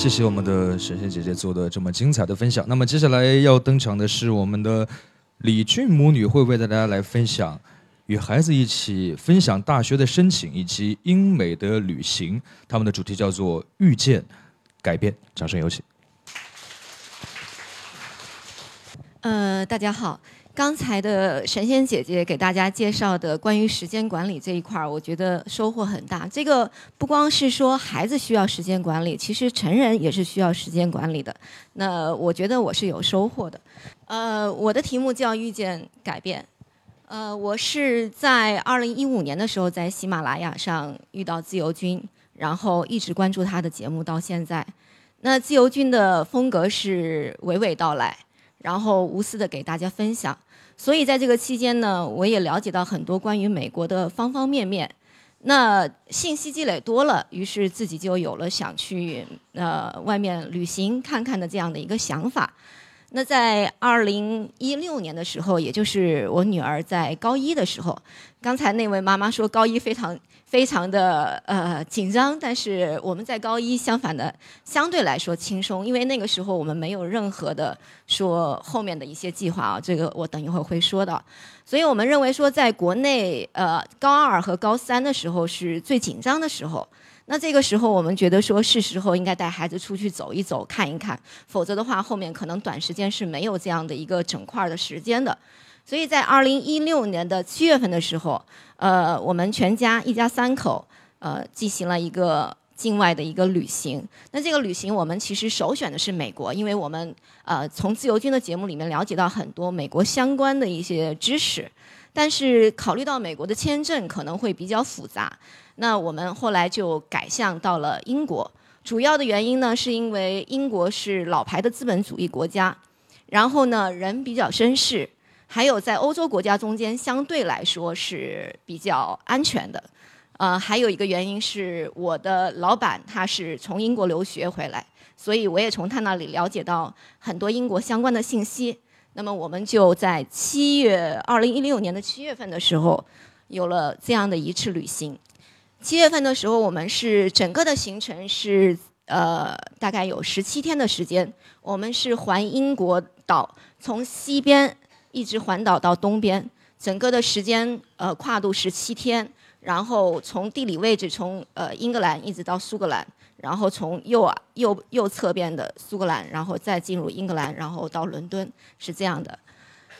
谢谢我们的神仙姐姐做的这么精彩的分享。那么接下来要登场的是我们的李俊母女，会为大家来分享与孩子一起分享大学的申请以及英美的旅行。他们的主题叫做遇见改变。掌声有请。呃，大家好。刚才的神仙姐姐给大家介绍的关于时间管理这一块儿，我觉得收获很大。这个不光是说孩子需要时间管理，其实成人也是需要时间管理的。那我觉得我是有收获的。呃，我的题目叫遇见改变。呃，我是在二零一五年的时候在喜马拉雅上遇到自由军，然后一直关注他的节目到现在。那自由军的风格是娓娓道来。然后无私的给大家分享，所以在这个期间呢，我也了解到很多关于美国的方方面面。那信息积累多了，于是自己就有了想去呃外面旅行看看的这样的一个想法。那在二零一六年的时候，也就是我女儿在高一的时候，刚才那位妈妈说高一非常。非常的呃紧张，但是我们在高一相反的相对来说轻松，因为那个时候我们没有任何的说后面的一些计划啊，这个我等一会儿会说到，所以我们认为说在国内呃高二和高三的时候是最紧张的时候，那这个时候我们觉得说是时候应该带孩子出去走一走看一看，否则的话后面可能短时间是没有这样的一个整块儿的时间的。所以在二零一六年的七月份的时候，呃，我们全家一家三口，呃，进行了一个境外的一个旅行。那这个旅行我们其实首选的是美国，因为我们呃从自由军的节目里面了解到很多美国相关的一些知识，但是考虑到美国的签证可能会比较复杂，那我们后来就改向到了英国。主要的原因呢，是因为英国是老牌的资本主义国家，然后呢人比较绅士。还有在欧洲国家中间相对来说是比较安全的，呃，还有一个原因是我的老板他是从英国留学回来，所以我也从他那里了解到很多英国相关的信息。那么我们就在七月二零一六年的七月份的时候，有了这样的一次旅行。七月份的时候，我们是整个的行程是呃大概有十七天的时间，我们是环英国岛，从西边。一直环岛到东边，整个的时间呃跨度十七天，然后从地理位置从呃英格兰一直到苏格兰，然后从右啊右右侧边的苏格兰，然后再进入英格兰，然后到伦敦是这样的。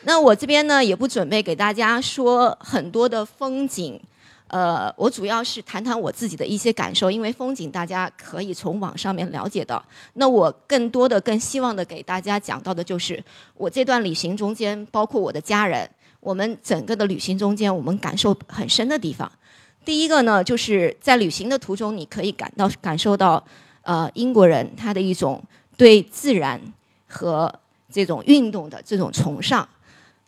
那我这边呢也不准备给大家说很多的风景。呃，我主要是谈谈我自己的一些感受，因为风景大家可以从网上面了解到。那我更多的、更希望的给大家讲到的就是我这段旅行中间，包括我的家人，我们整个的旅行中间，我们感受很深的地方。第一个呢，就是在旅行的途中，你可以感到感受到，呃，英国人他的一种对自然和这种运动的这种崇尚。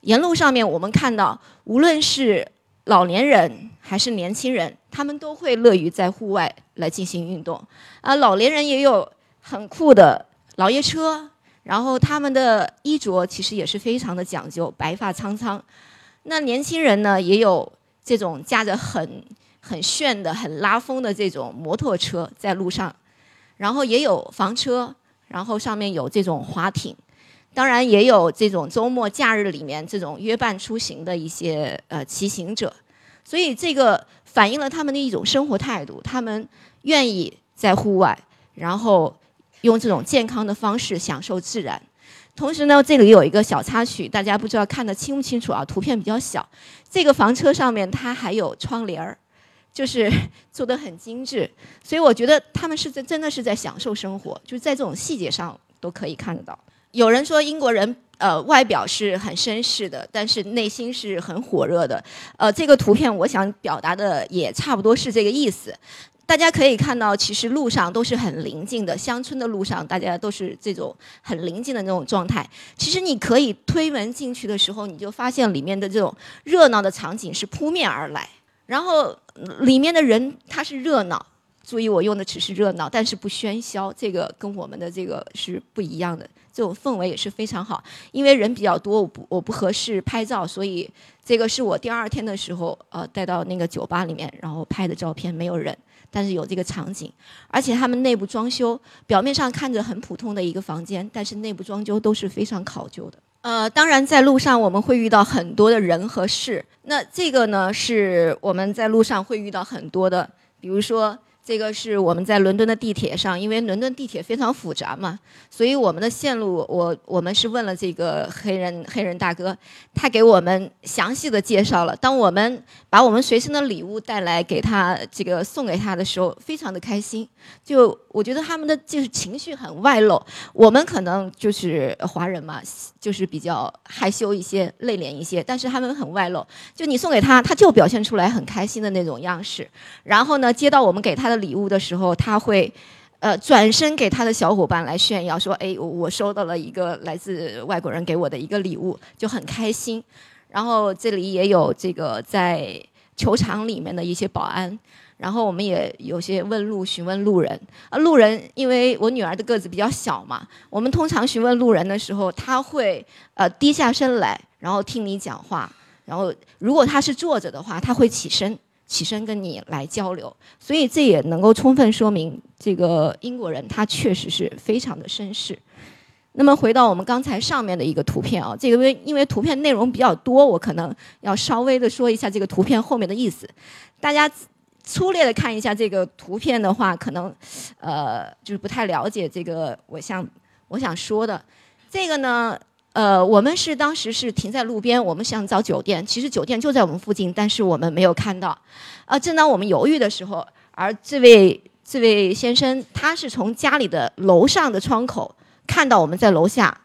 沿路上面，我们看到，无论是老年人还是年轻人，他们都会乐于在户外来进行运动。啊，老年人也有很酷的老爷车，然后他们的衣着其实也是非常的讲究，白发苍苍。那年轻人呢，也有这种驾着很很炫的、很拉风的这种摩托车在路上，然后也有房车，然后上面有这种滑艇。当然也有这种周末假日里面这种约伴出行的一些呃骑行者，所以这个反映了他们的一种生活态度，他们愿意在户外，然后用这种健康的方式享受自然。同时呢，这里有一个小插曲，大家不知道看得清不清楚啊？图片比较小，这个房车上面它还有窗帘儿，就是 做的很精致，所以我觉得他们是在真的是在享受生活，就是在这种细节上都可以看得到。有人说英国人呃外表是很绅士的，但是内心是很火热的。呃，这个图片我想表达的也差不多是这个意思。大家可以看到，其实路上都是很宁静的，乡村的路上大家都是这种很宁静的那种状态。其实你可以推门进去的时候，你就发现里面的这种热闹的场景是扑面而来，然后里面的人他是热闹。注意，我用的只是热闹，但是不喧嚣。这个跟我们的这个是不一样的，这种氛围也是非常好。因为人比较多，我不我不合适拍照，所以这个是我第二天的时候呃带到那个酒吧里面，然后拍的照片，没有人。但是有这个场景，而且他们内部装修，表面上看着很普通的一个房间，但是内部装修都是非常考究的。呃，当然在路上我们会遇到很多的人和事，那这个呢是我们在路上会遇到很多的，比如说。这个是我们在伦敦的地铁上，因为伦敦地铁非常复杂嘛，所以我们的线路，我我们是问了这个黑人黑人大哥，他给我们详细的介绍了。当我们把我们随身的礼物带来给他，这个送给他的时候，非常的开心。就我觉得他们的就是情绪很外露，我们可能就是华人嘛，就是比较害羞一些、内敛一些，但是他们很外露。就你送给他，他就表现出来很开心的那种样式。然后呢，接到我们给他的。礼物的时候，他会，呃，转身给他的小伙伴来炫耀，说：“哎，我收到了一个来自外国人给我的一个礼物，就很开心。”然后这里也有这个在球场里面的一些保安，然后我们也有些问路询问路人啊，路人因为我女儿的个子比较小嘛，我们通常询问路人的时候，他会呃低下身来，然后听你讲话，然后如果他是坐着的话，他会起身。起身跟你来交流，所以这也能够充分说明这个英国人他确实是非常的绅士。那么回到我们刚才上面的一个图片啊，这个因为因为图片内容比较多，我可能要稍微的说一下这个图片后面的意思。大家粗略的看一下这个图片的话，可能呃就是不太了解这个我想我想说的这个呢。呃，我们是当时是停在路边，我们想找酒店，其实酒店就在我们附近，但是我们没有看到。呃，正当我们犹豫的时候，而这位这位先生他是从家里的楼上的窗口看到我们在楼下，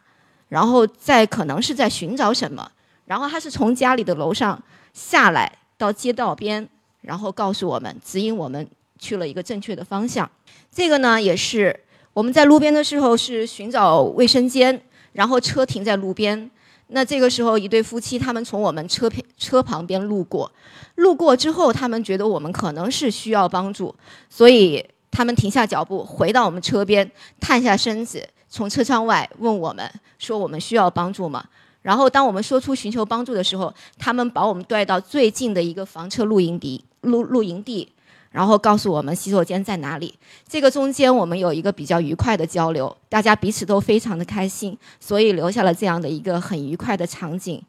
然后在可能是在寻找什么，然后他是从家里的楼上下来到街道边，然后告诉我们，指引我们去了一个正确的方向。这个呢，也是我们在路边的时候是寻找卫生间。然后车停在路边，那这个时候一对夫妻他们从我们车边车旁边路过，路过之后他们觉得我们可能是需要帮助，所以他们停下脚步，回到我们车边，探下身子，从车窗外问我们说我们需要帮助吗？然后当我们说出寻求帮助的时候，他们把我们带到最近的一个房车露营地露露营地。然后告诉我们洗手间在哪里。这个中间我们有一个比较愉快的交流，大家彼此都非常的开心，所以留下了这样的一个很愉快的场景。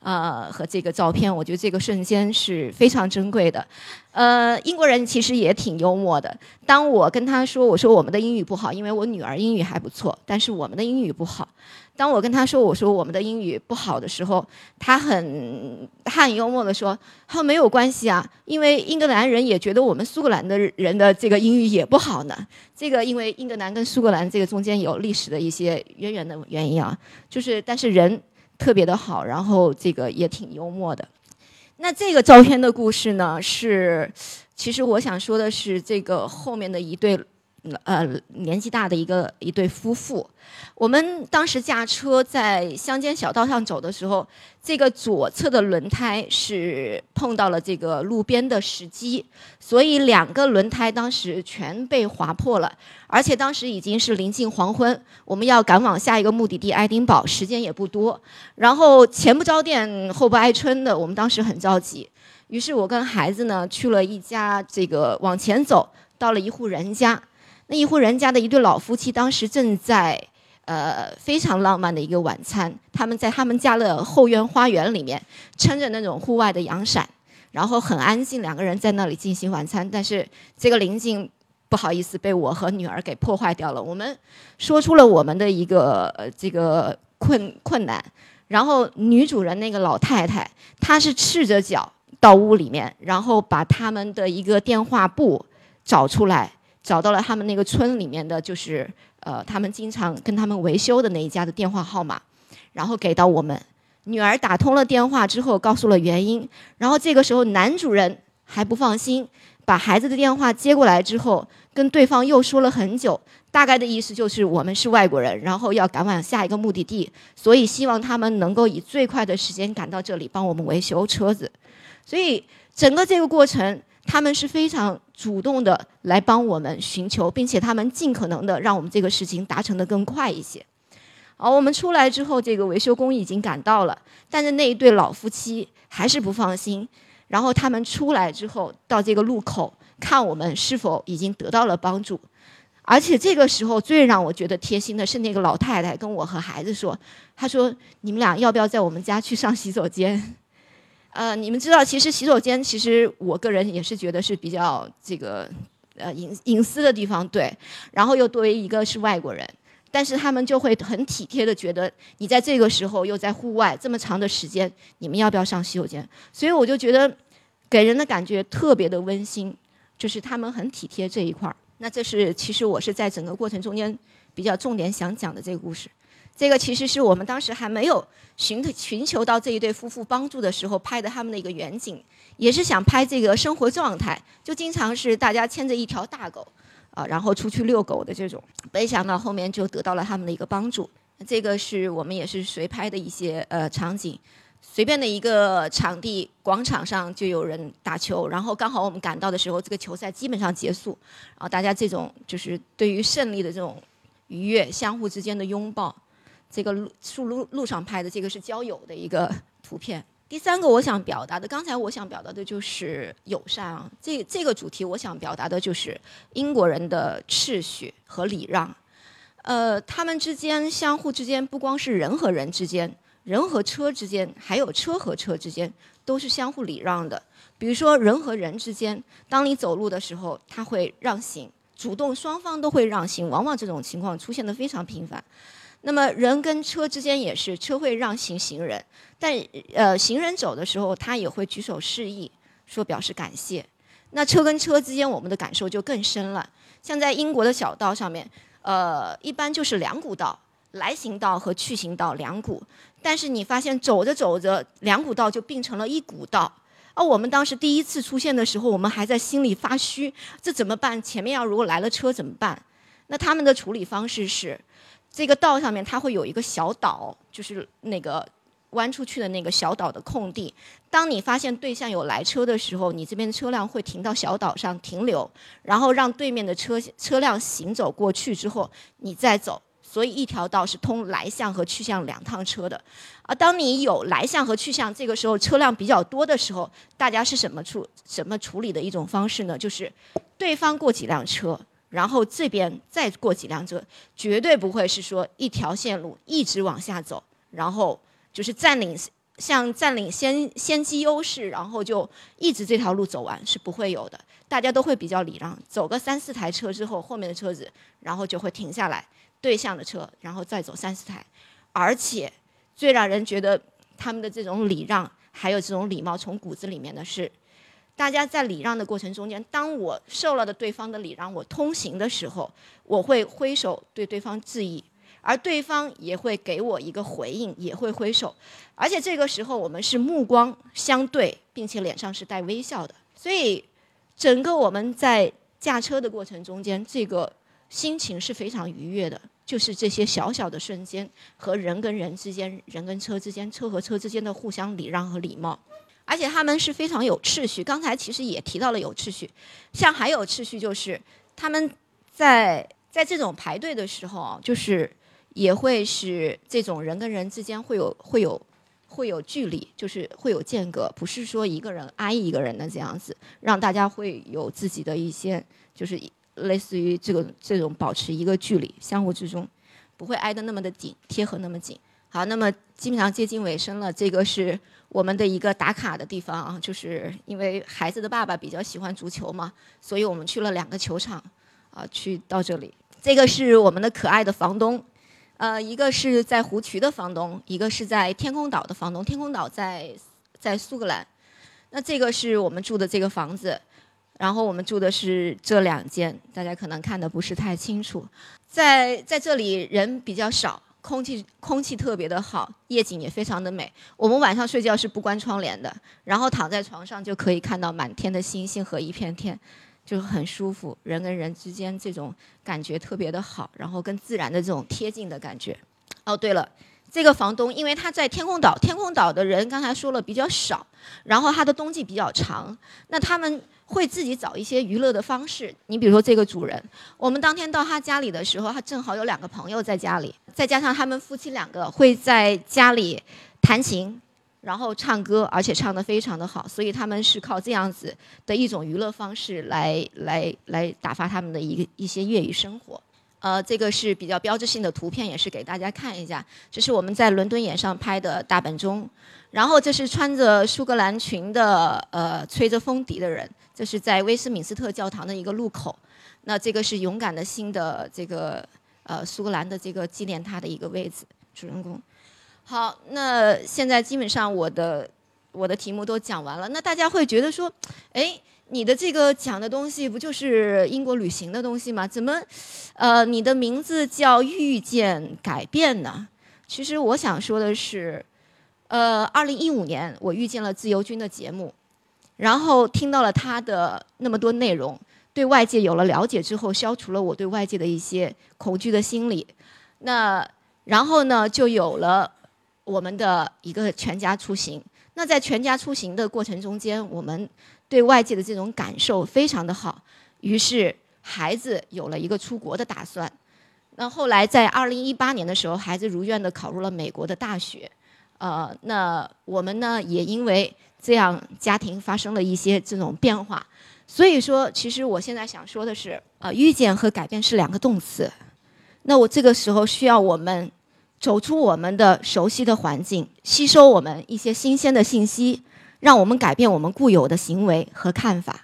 呃，和这个照片，我觉得这个瞬间是非常珍贵的。呃，英国人其实也挺幽默的。当我跟他说，我说我们的英语不好，因为我女儿英语还不错，但是我们的英语不好。当我跟他说，我说我们的英语不好的时候，他很他很幽默的说，他说没有关系啊，因为英格兰人也觉得我们苏格兰的人的这个英语也不好呢。这个因为英格兰跟苏格兰这个中间有历史的一些渊源的原因啊，就是但是人。特别的好，然后这个也挺幽默的。那这个照片的故事呢，是其实我想说的是，这个后面的一对。呃，年纪大的一个一对夫妇，我们当时驾车在乡间小道上走的时候，这个左侧的轮胎是碰到了这个路边的石基，所以两个轮胎当时全被划破了，而且当时已经是临近黄昏，我们要赶往下一个目的地爱丁堡，时间也不多，然后前不着店后不挨村的，我们当时很着急，于是我跟孩子呢去了一家这个往前走，到了一户人家。那一户人家的一对老夫妻，当时正在呃非常浪漫的一个晚餐。他们在他们家的后院花园里面，撑着那种户外的阳伞，然后很安静，两个人在那里进行晚餐。但是这个宁静，不好意思，被我和女儿给破坏掉了。我们说出了我们的一个这个困困难，然后女主人那个老太太，她是赤着脚到屋里面，然后把他们的一个电话簿找出来。找到了他们那个村里面的就是呃，他们经常跟他们维修的那一家的电话号码，然后给到我们。女儿打通了电话之后，告诉了原因。然后这个时候男主人还不放心，把孩子的电话接过来之后，跟对方又说了很久，大概的意思就是我们是外国人，然后要赶往下一个目的地，所以希望他们能够以最快的时间赶到这里帮我们维修车子。所以整个这个过程。他们是非常主动的来帮我们寻求，并且他们尽可能的让我们这个事情达成的更快一些。好，我们出来之后，这个维修工已经赶到了，但是那一对老夫妻还是不放心。然后他们出来之后，到这个路口看我们是否已经得到了帮助。而且这个时候最让我觉得贴心的是那个老太太跟我和孩子说：“她说你们俩要不要在我们家去上洗手间？呃，你们知道，其实洗手间其实我个人也是觉得是比较这个呃隐隐私的地方，对。然后又作为一个是外国人，但是他们就会很体贴的觉得你在这个时候又在户外这么长的时间，你们要不要上洗手间？所以我就觉得给人的感觉特别的温馨，就是他们很体贴这一块儿。”那这是其实我是在整个过程中间比较重点想讲的这个故事，这个其实是我们当时还没有寻寻求到这一对夫妇帮助的时候拍的他们的一个远景，也是想拍这个生活状态，就经常是大家牵着一条大狗，啊，然后出去遛狗的这种，没想到后面就得到了他们的一个帮助，这个是我们也是随拍的一些呃场景。随便的一个场地广场上就有人打球，然后刚好我们赶到的时候，这个球赛基本上结束，然后大家这种就是对于胜利的这种愉悦，相互之间的拥抱。这个路树路路上拍的这个是交友的一个 图片。第三个我想表达的，刚才我想表达的就是友善啊，这这个主题我想表达的就是英国人的秩序和礼让。呃，他们之间相互之间不光是人和人之间。人和车之间，还有车和车之间，都是相互礼让的。比如说，人和人之间，当你走路的时候，他会让行，主动双方都会让行。往往这种情况出现的非常频繁。那么，人跟车之间也是，车会让行行人，但呃，行人走的时候，他也会举手示意，说表示感谢。那车跟车之间，我们的感受就更深了。像在英国的小道上面，呃，一般就是两股道。来行道和去行道两股，但是你发现走着走着，两股道就并成了一股道。而我们当时第一次出现的时候，我们还在心里发虚，这怎么办？前面要如果来了车怎么办？那他们的处理方式是，这个道上面它会有一个小岛，就是那个弯出去的那个小岛的空地。当你发现对向有来车的时候，你这边的车辆会停到小岛上停留，然后让对面的车车辆行走过去之后，你再走。所以一条道是通来向和去向两趟车的，而当你有来向和去向，这个时候车辆比较多的时候，大家是什么处什么处理的一种方式呢？就是对方过几辆车，然后这边再过几辆车，绝对不会是说一条线路一直往下走，然后就是占领像占领先先机优势，然后就一直这条路走完是不会有的。大家都会比较礼让，走个三四台车之后，后面的车子然后就会停下来。对向的车，然后再走三四台，而且最让人觉得他们的这种礼让，还有这种礼貌从骨子里面的是，大家在礼让的过程中间，当我受了的对方的礼让，我通行的时候，我会挥手对对方致意，而对方也会给我一个回应，也会挥手，而且这个时候我们是目光相对，并且脸上是带微笑的，所以整个我们在驾车的过程中间，这个。心情是非常愉悦的，就是这些小小的瞬间和人跟人之间、人跟车之间、车和车之间的互相礼让和礼貌，而且他们是非常有秩序。刚才其实也提到了有秩序，像还有秩序就是他们在在这种排队的时候，就是也会是这种人跟人之间会有会有会有距离，就是会有间隔，不是说一个人挨一个人的这样子，让大家会有自己的一些就是。类似于这个这种保持一个距离，相互之中不会挨得那么的紧，贴合那么紧。好，那么基本上接近尾声了，这个是我们的一个打卡的地方啊，就是因为孩子的爸爸比较喜欢足球嘛，所以我们去了两个球场啊，去到这里。这个是我们的可爱的房东，呃，一个是在湖渠的房东，一个是在天空岛的房东。天空岛在在苏格兰，那这个是我们住的这个房子。然后我们住的是这两间，大家可能看的不是太清楚。在在这里人比较少，空气空气特别的好，夜景也非常的美。我们晚上睡觉是不关窗帘的，然后躺在床上就可以看到满天的星星和一片天，就很舒服。人跟人之间这种感觉特别的好，然后跟自然的这种贴近的感觉。哦，对了。这个房东，因为他在天空岛，天空岛的人刚才说了比较少，然后他的冬季比较长，那他们会自己找一些娱乐的方式。你比如说这个主人，我们当天到他家里的时候，他正好有两个朋友在家里，再加上他们夫妻两个会在家里弹琴，然后唱歌，而且唱得非常的好，所以他们是靠这样子的一种娱乐方式来来来打发他们的一个一些业余生活。呃，这个是比较标志性的图片，也是给大家看一下。这是我们在伦敦眼上拍的大本钟，然后这是穿着苏格兰裙的呃吹着风笛的人，这是在威斯敏斯特教堂的一个路口。那这个是勇敢的心的这个呃苏格兰的这个纪念他的一个位置，主人公。好，那现在基本上我的我的题目都讲完了。那大家会觉得说，哎，你的这个讲的东西不就是英国旅行的东西吗？怎么，呃，你的名字叫遇见改变呢？其实我想说的是，呃，二零一五年我遇见了自由军的节目，然后听到了他的那么多内容，对外界有了了解之后，消除了我对外界的一些恐惧的心理。那然后呢，就有了。我们的一个全家出行，那在全家出行的过程中间，我们对外界的这种感受非常的好，于是孩子有了一个出国的打算。那后来在二零一八年的时候，孩子如愿的考入了美国的大学，呃，那我们呢也因为这样家庭发生了一些这种变化，所以说，其实我现在想说的是，呃，遇见和改变是两个动词，那我这个时候需要我们。走出我们的熟悉的环境，吸收我们一些新鲜的信息，让我们改变我们固有的行为和看法。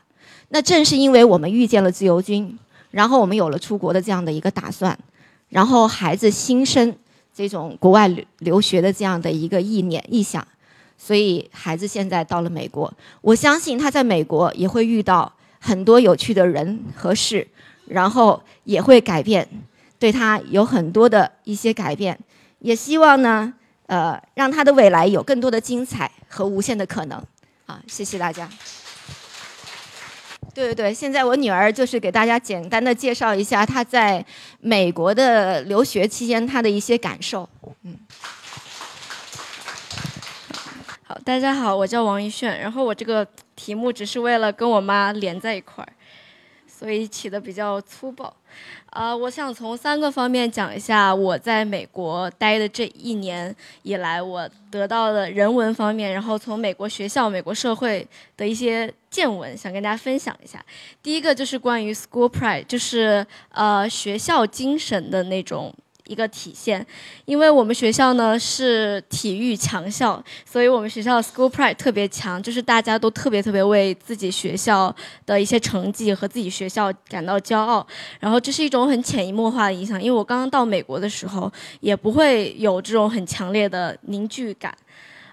那正是因为我们遇见了自由军，然后我们有了出国的这样的一个打算，然后孩子心生这种国外留留学的这样的一个意念意向，所以孩子现在到了美国。我相信他在美国也会遇到很多有趣的人和事，然后也会改变，对他有很多的一些改变。也希望呢，呃，让他的未来有更多的精彩和无限的可能。谢谢大家。对对对，现在我女儿就是给大家简单的介绍一下她在美国的留学期间她的一些感受。嗯。好，大家好，我叫王一炫，然后我这个题目只是为了跟我妈连在一块儿，所以起的比较粗暴。呃，我想从三个方面讲一下我在美国待的这一年以来，我得到的人文方面，然后从美国学校、美国社会的一些见闻，想跟大家分享一下。第一个就是关于 school pride，就是呃学校精神的那种。一个体现，因为我们学校呢是体育强校，所以我们学校 school pride 特别强，就是大家都特别特别为自己学校的一些成绩和自己学校感到骄傲。然后这是一种很潜移默化的影响，因为我刚刚到美国的时候也不会有这种很强烈的凝聚感。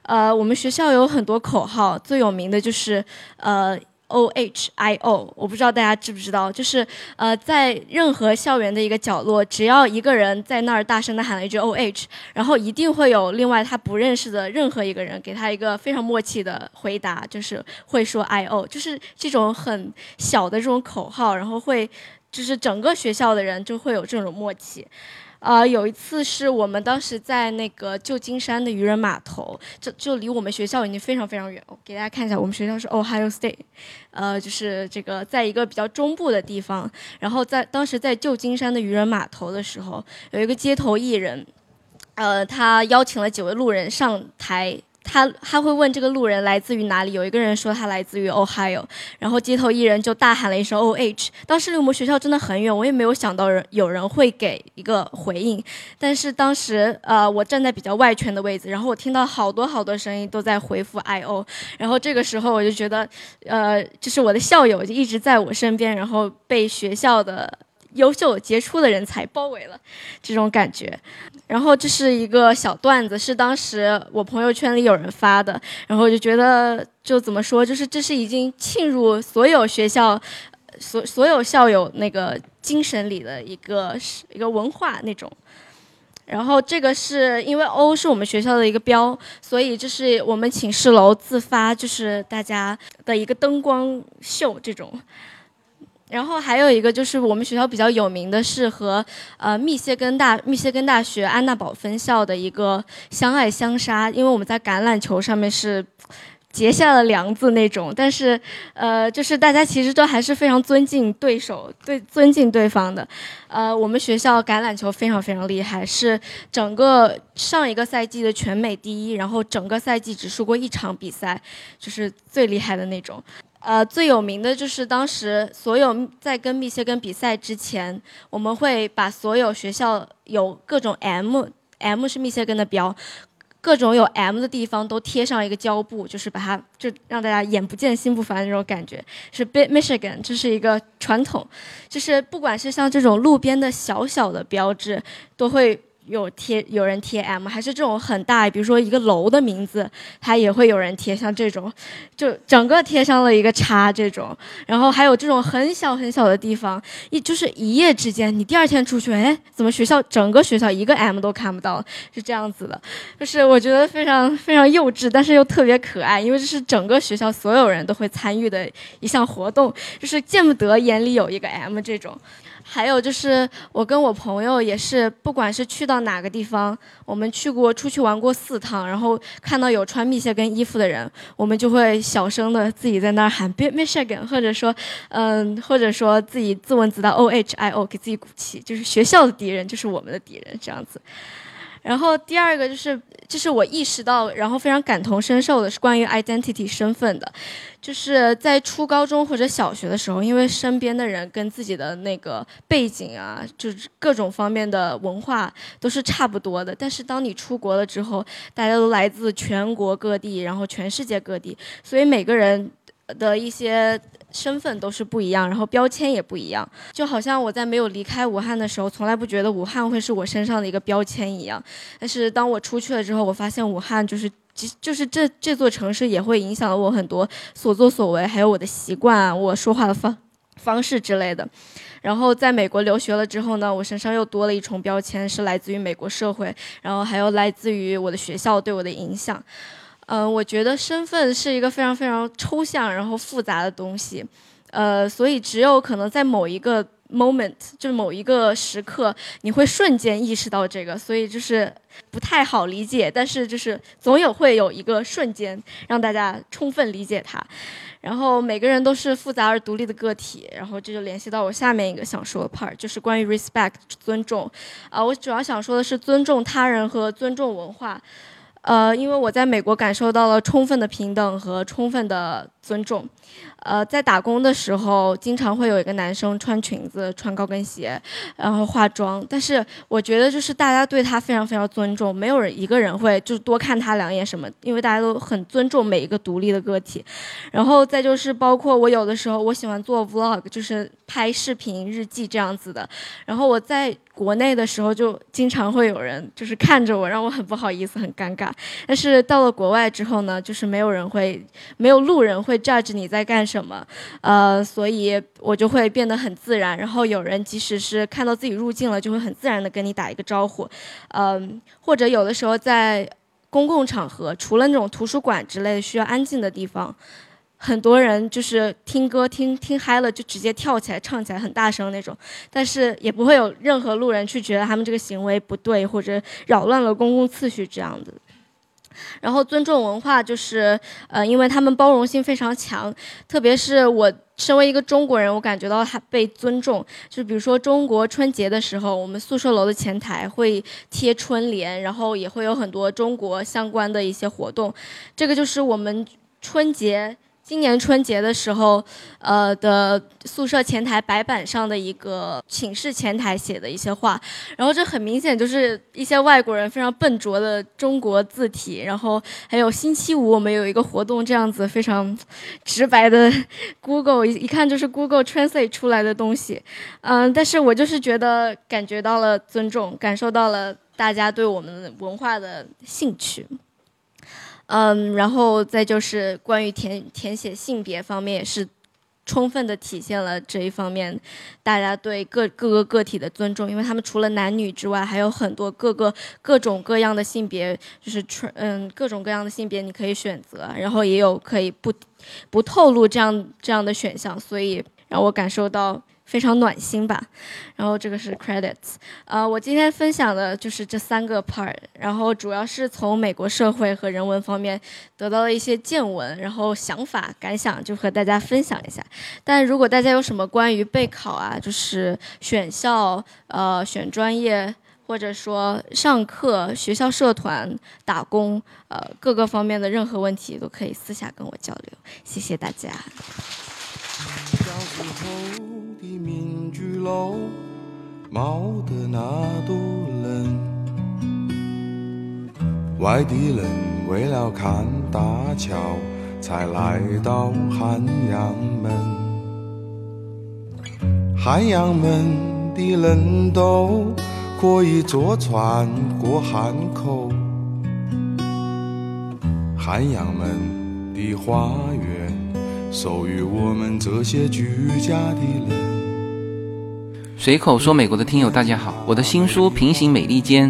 呃，我们学校有很多口号，最有名的就是呃。O H I O，我不知道大家知不知道，就是呃，在任何校园的一个角落，只要一个人在那儿大声的喊了一句 O H，然后一定会有另外他不认识的任何一个人给他一个非常默契的回答，就是会说 I O，就是这种很小的这种口号，然后会就是整个学校的人就会有这种默契。呃，有一次是我们当时在那个旧金山的渔人码头，就就离我们学校已经非常非常远。给大家看一下，我们学校是 Ohio State，呃，就是这个在一个比较中部的地方。然后在当时在旧金山的渔人码头的时候，有一个街头艺人，呃，他邀请了几位路人上台。他他会问这个路人来自于哪里，有一个人说他来自于 Ohio，然后街头艺人就大喊了一声 O H。当时离我们学校真的很远，我也没有想到人有人会给一个回应。但是当时呃我站在比较外圈的位置，然后我听到好多好多声音都在回复 I O，然后这个时候我就觉得呃就是我的校友就一直在我身边，然后被学校的。优秀杰出的人才包围了，这种感觉。然后这是一个小段子，是当时我朋友圈里有人发的。然后我就觉得，就怎么说，就是这是已经沁入所有学校、所 所有校友那个精神里的一个一个文化那种。然后这个是因为 O 是我们学校的一个标，所以这是我们寝室楼自发，就是大家的一个灯光秀这种。然后还有一个就是我们学校比较有名的是和呃密歇根大密歇根大学安娜堡分校的一个相爱相杀，因为我们在橄榄球上面是结下了梁子那种，但是，呃，就是大家其实都还是非常尊敬对手，对尊敬对方的。呃，我们学校橄榄球非常非常厉害，是整个上一个赛季的全美第一，然后整个赛季只输过一场比赛，就是最厉害的那种。呃，最有名的就是当时所有在跟密歇根比赛之前，我们会把所有学校有各种 M，M 是密歇根的标。各种有 M 的地方都贴上一个胶布，就是把它就让大家眼不见心不烦那种感觉。是 Big Michigan，这是一个传统，就是不管是像这种路边的小小的标志，都会。有贴有人贴 M，还是这种很大，比如说一个楼的名字，它也会有人贴，像这种，就整个贴上了一个叉这种。然后还有这种很小很小的地方，一就是一夜之间，你第二天出去，哎，怎么学校整个学校一个 M 都看不到？是这样子的，就是我觉得非常非常幼稚，但是又特别可爱，因为这是整个学校所有人都会参与的一项活动，就是见不得眼里有一个 M 这种。还有就是，我跟我朋友也是，不管是去到哪个地方，我们去过出去玩过四趟，然后看到有穿密歇根衣服的人，我们就会小声的自己在那儿喊 bitch 或者说，嗯，或者说自己自问自答 “O H I O”，给自己鼓气，就是学校的敌人就是我们的敌人这样子。然后第二个就是，就是我意识到，然后非常感同身受的是关于 identity 身份的，就是在初高中或者小学的时候，因为身边的人跟自己的那个背景啊，就是各种方面的文化都是差不多的。但是当你出国了之后，大家都来自全国各地，然后全世界各地，所以每个人的一些。身份都是不一样，然后标签也不一样，就好像我在没有离开武汉的时候，从来不觉得武汉会是我身上的一个标签一样。但是当我出去了之后，我发现武汉就是，就是这这座城市也会影响了我很多所作所为，还有我的习惯、我说话的方方式之类的。然后在美国留学了之后呢，我身上又多了一重标签，是来自于美国社会，然后还有来自于我的学校对我的影响。嗯，我觉得身份是一个非常非常抽象然后复杂的东西，呃，所以只有可能在某一个 moment，就是某一个时刻，你会瞬间意识到这个，所以就是不太好理解，但是就是总有会有一个瞬间让大家充分理解它。然后每个人都是复杂而独立的个体，然后这就联系到我下面一个想说的 part，就是关于 respect 尊重。啊，我主要想说的是尊重他人和尊重文化。呃，因为我在美国感受到了充分的平等和充分的尊重。呃，在打工的时候，经常会有一个男生穿裙子、穿高跟鞋，然后化妆。但是我觉得，就是大家对他非常非常尊重，没有人一个人会就是多看他两眼什么，因为大家都很尊重每一个独立的个体。然后再就是包括我有的时候，我喜欢做 vlog，就是拍视频日记这样子的。然后我在国内的时候，就经常会有人就是看着我，让我很不好意思、很尴尬。但是到了国外之后呢，就是没有人会，没有路人会 judge 你在干。什么？呃，所以我就会变得很自然。然后有人即使是看到自己入境了，就会很自然的跟你打一个招呼。嗯，或者有的时候在公共场合，除了那种图书馆之类的需要安静的地方，很多人就是听歌听听嗨了，就直接跳起来唱起来很大声那种。但是也不会有任何路人去觉得他们这个行为不对，或者扰乱了公共秩序这样的。然后尊重文化就是，呃，因为他们包容性非常强，特别是我身为一个中国人，我感觉到他被尊重。就比如说中国春节的时候，我们宿舍楼的前台会贴春联，然后也会有很多中国相关的一些活动。这个就是我们春节。今年春节的时候，呃的宿舍前台白板上的一个寝室前台写的一些话，然后这很明显就是一些外国人非常笨拙的中国字体，然后还有星期五我们有一个活动这样子非常直白的 Google 一一看就是 Google Translate 出来的东西，嗯，但是我就是觉得感觉到了尊重，感受到了大家对我们文化的兴趣。嗯，然后再就是关于填填写性别方面，也是充分的体现了这一方面，大家对各各个个体的尊重，因为他们除了男女之外，还有很多各个各种各样的性别，就是穿嗯各种各样的性别你可以选择，然后也有可以不不透露这样这样的选项，所以让我感受到非常暖心吧。然后这个是 credits，呃，我今天分享的就是这三个 part，然后主要是从美国社会和人文方面得到了一些见闻，然后想法感想就和大家分享一下。但如果大家有什么关于备考啊，就是选校、呃选专业，或者说上课、学校社团、打工，呃各个方面的任何问题，都可以私下跟我交流。谢谢大家。的民居楼，冒的那朵冷。外地人为了看大桥，才来到汉阳门。汉阳门的人都可以坐船过汉口。汉阳门的花园。属于我们这些居家的人。随口说美国的听友，大家好，我的新书《平行美利坚》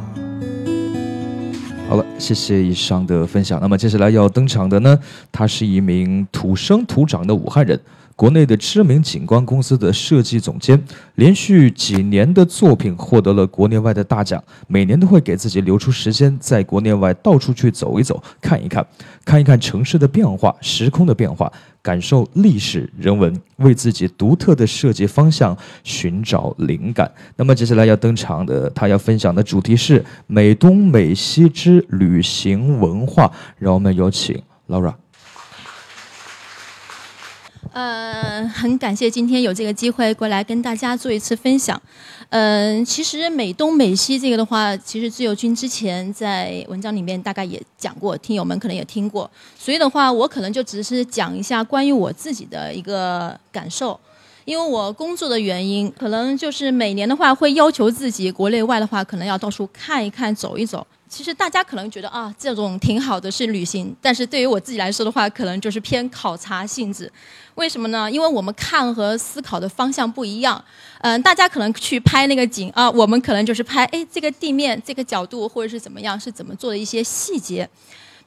好了，谢谢以上的分享。那么接下来要登场的呢，他是一名土生土长的武汉人，国内的知名景观公司的设计总监，连续几年的作品获得了国内外的大奖，每年都会给自己留出时间，在国内外到处去走一走，看一看，看一看城市的变化，时空的变化。感受历史人文，为自己独特的设计方向寻找灵感。那么接下来要登场的，他要分享的主题是美东美西之旅行文化。让我们有请 Laura。呃，很感谢今天有这个机会过来跟大家做一次分享。嗯，其实美东美西这个的话，其实自由军之前在文章里面大概也讲过，听友们可能也听过。所以的话，我可能就只是讲一下关于我自己的一个感受。因为我工作的原因，可能就是每年的话会要求自己国内外的话，可能要到处看一看、走一走。其实大家可能觉得啊，这种挺好的是旅行，但是对于我自己来说的话，可能就是偏考察性质。为什么呢？因为我们看和思考的方向不一样。嗯，大家可能去拍那个景啊，我们可能就是拍哎这个地面这个角度或者是怎么样，是怎么做的一些细节。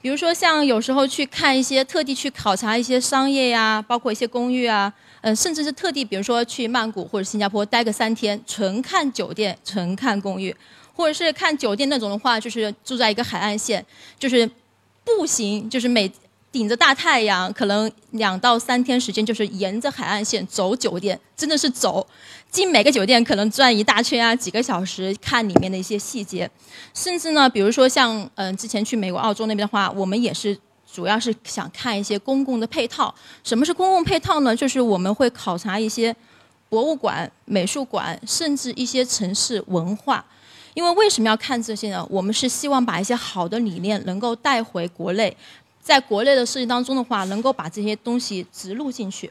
比如说像有时候去看一些特地去考察一些商业呀，包括一些公寓啊，嗯，甚至是特地比如说去曼谷或者新加坡待个三天，纯看酒店，纯看公寓，或者是看酒店那种的话，就是住在一个海岸线，就是步行，就是每。顶着大太阳，可能两到三天时间，就是沿着海岸线走酒店，真的是走进每个酒店，可能转一大圈啊，几个小时看里面的一些细节。甚至呢，比如说像嗯，之前去美国、澳洲那边的话，我们也是主要是想看一些公共的配套。什么是公共配套呢？就是我们会考察一些博物馆、美术馆，甚至一些城市文化。因为为什么要看这些呢？我们是希望把一些好的理念能够带回国内。在国内的设计当中的话，能够把这些东西植入进去，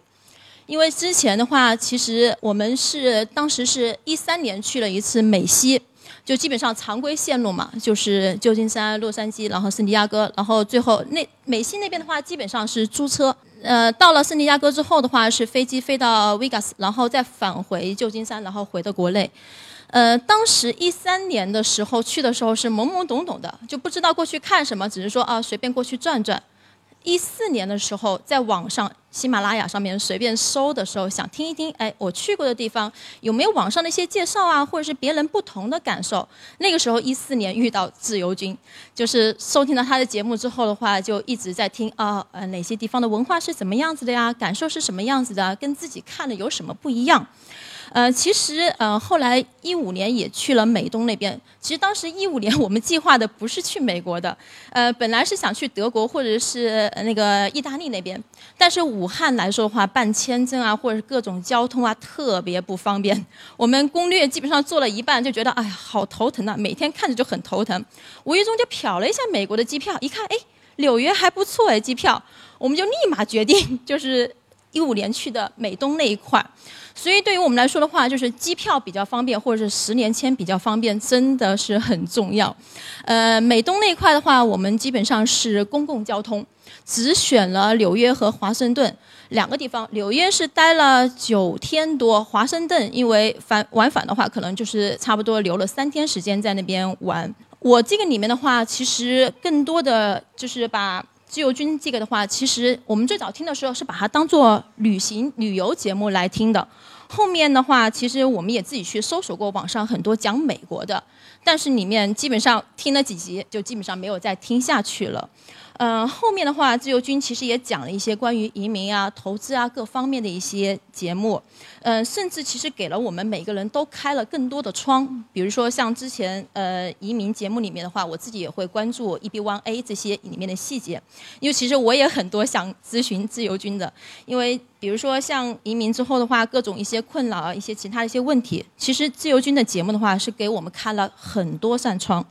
因为之前的话，其实我们是当时是一三年去了一次美西，就基本上常规线路嘛，就是旧金山、洛杉矶，然后圣地亚哥，然后最后那美西那边的话，基本上是租车，呃，到了圣地亚哥之后的话，是飞机飞到 Vegas，然后再返回旧金山，然后回到国内。呃，当时一三年的时候去的时候是懵懵懂懂的，就不知道过去看什么，只是说啊随便过去转转。一四年的时候，在网上喜马拉雅上面随便搜的时候，想听一听，哎，我去过的地方有没有网上的一些介绍啊，或者是别人不同的感受。那个时候一四年遇到自由军，就是收听了他的节目之后的话，就一直在听啊，呃，哪些地方的文化是怎么样子的呀？感受是什么样子的？跟自己看的有什么不一样？呃，其实呃，后来一五年也去了美东那边。其实当时一五年我们计划的不是去美国的，呃，本来是想去德国或者是那个意大利那边。但是武汉来说的话，办签证啊，或者是各种交通啊，特别不方便。我们攻略基本上做了一半，就觉得哎呀，好头疼啊！每天看着就很头疼。无意中就瞟了一下美国的机票，一看，哎，纽约还不错哎，机票，我们就立马决定就是。一五年去的美东那一块，所以对于我们来说的话，就是机票比较方便，或者是十年签比较方便，真的是很重要。呃，美东那一块的话，我们基本上是公共交通，只选了纽约和华盛顿两个地方。纽约是待了九天多，华盛顿因为返往返的话，可能就是差不多留了三天时间在那边玩。我这个里面的话，其实更多的就是把。自由军这个的话，其实我们最早听的时候是把它当做旅行旅游节目来听的。后面的话，其实我们也自己去搜索过网上很多讲美国的，但是里面基本上听了几集，就基本上没有再听下去了。嗯，后面的话，自由军其实也讲了一些关于移民啊、投资啊各方面的一些节目。嗯，甚至其实给了我们每个人都开了更多的窗。比如说像之前呃移民节目里面的话，我自己也会关注 EB One A 这些里面的细节，因为其实我也很多想咨询自由军的。因为比如说像移民之后的话，各种一些困扰、一些其他的一些问题，其实自由军的节目的话是给我们开了很多扇窗。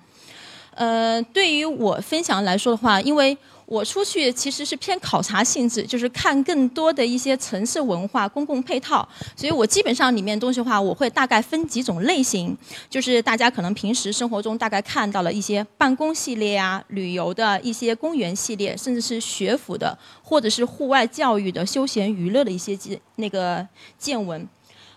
呃，对于我分享来说的话，因为我出去其实是偏考察性质，就是看更多的一些城市文化、公共配套，所以我基本上里面东西的话，我会大概分几种类型，就是大家可能平时生活中大概看到了一些办公系列啊、旅游的一些公园系列，甚至是学府的，或者是户外教育的、休闲娱乐的一些见那个见闻。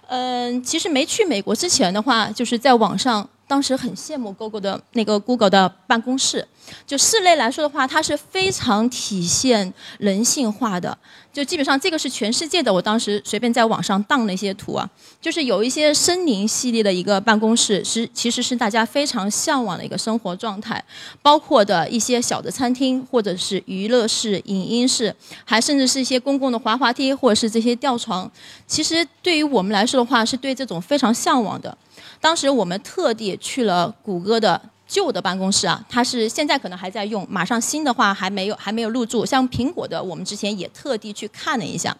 嗯，其实没去美国之前的话，就是在网上。当时很羡慕 Google 的那个 Google 的办公室，就室内来说的话，它是非常体现人性化的。就基本上这个是全世界的，我当时随便在网上荡了一些图啊，就是有一些森林系列的一个办公室，是其实是大家非常向往的一个生活状态，包括的一些小的餐厅或者是娱乐室、影音室，还甚至是一些公共的滑滑梯或者是这些吊床。其实对于我们来说的话，是对这种非常向往的。当时我们特地去了谷歌的旧的办公室啊，它是现在可能还在用，马上新的话还没有还没有入驻。像苹果的，我们之前也特地去看了一下，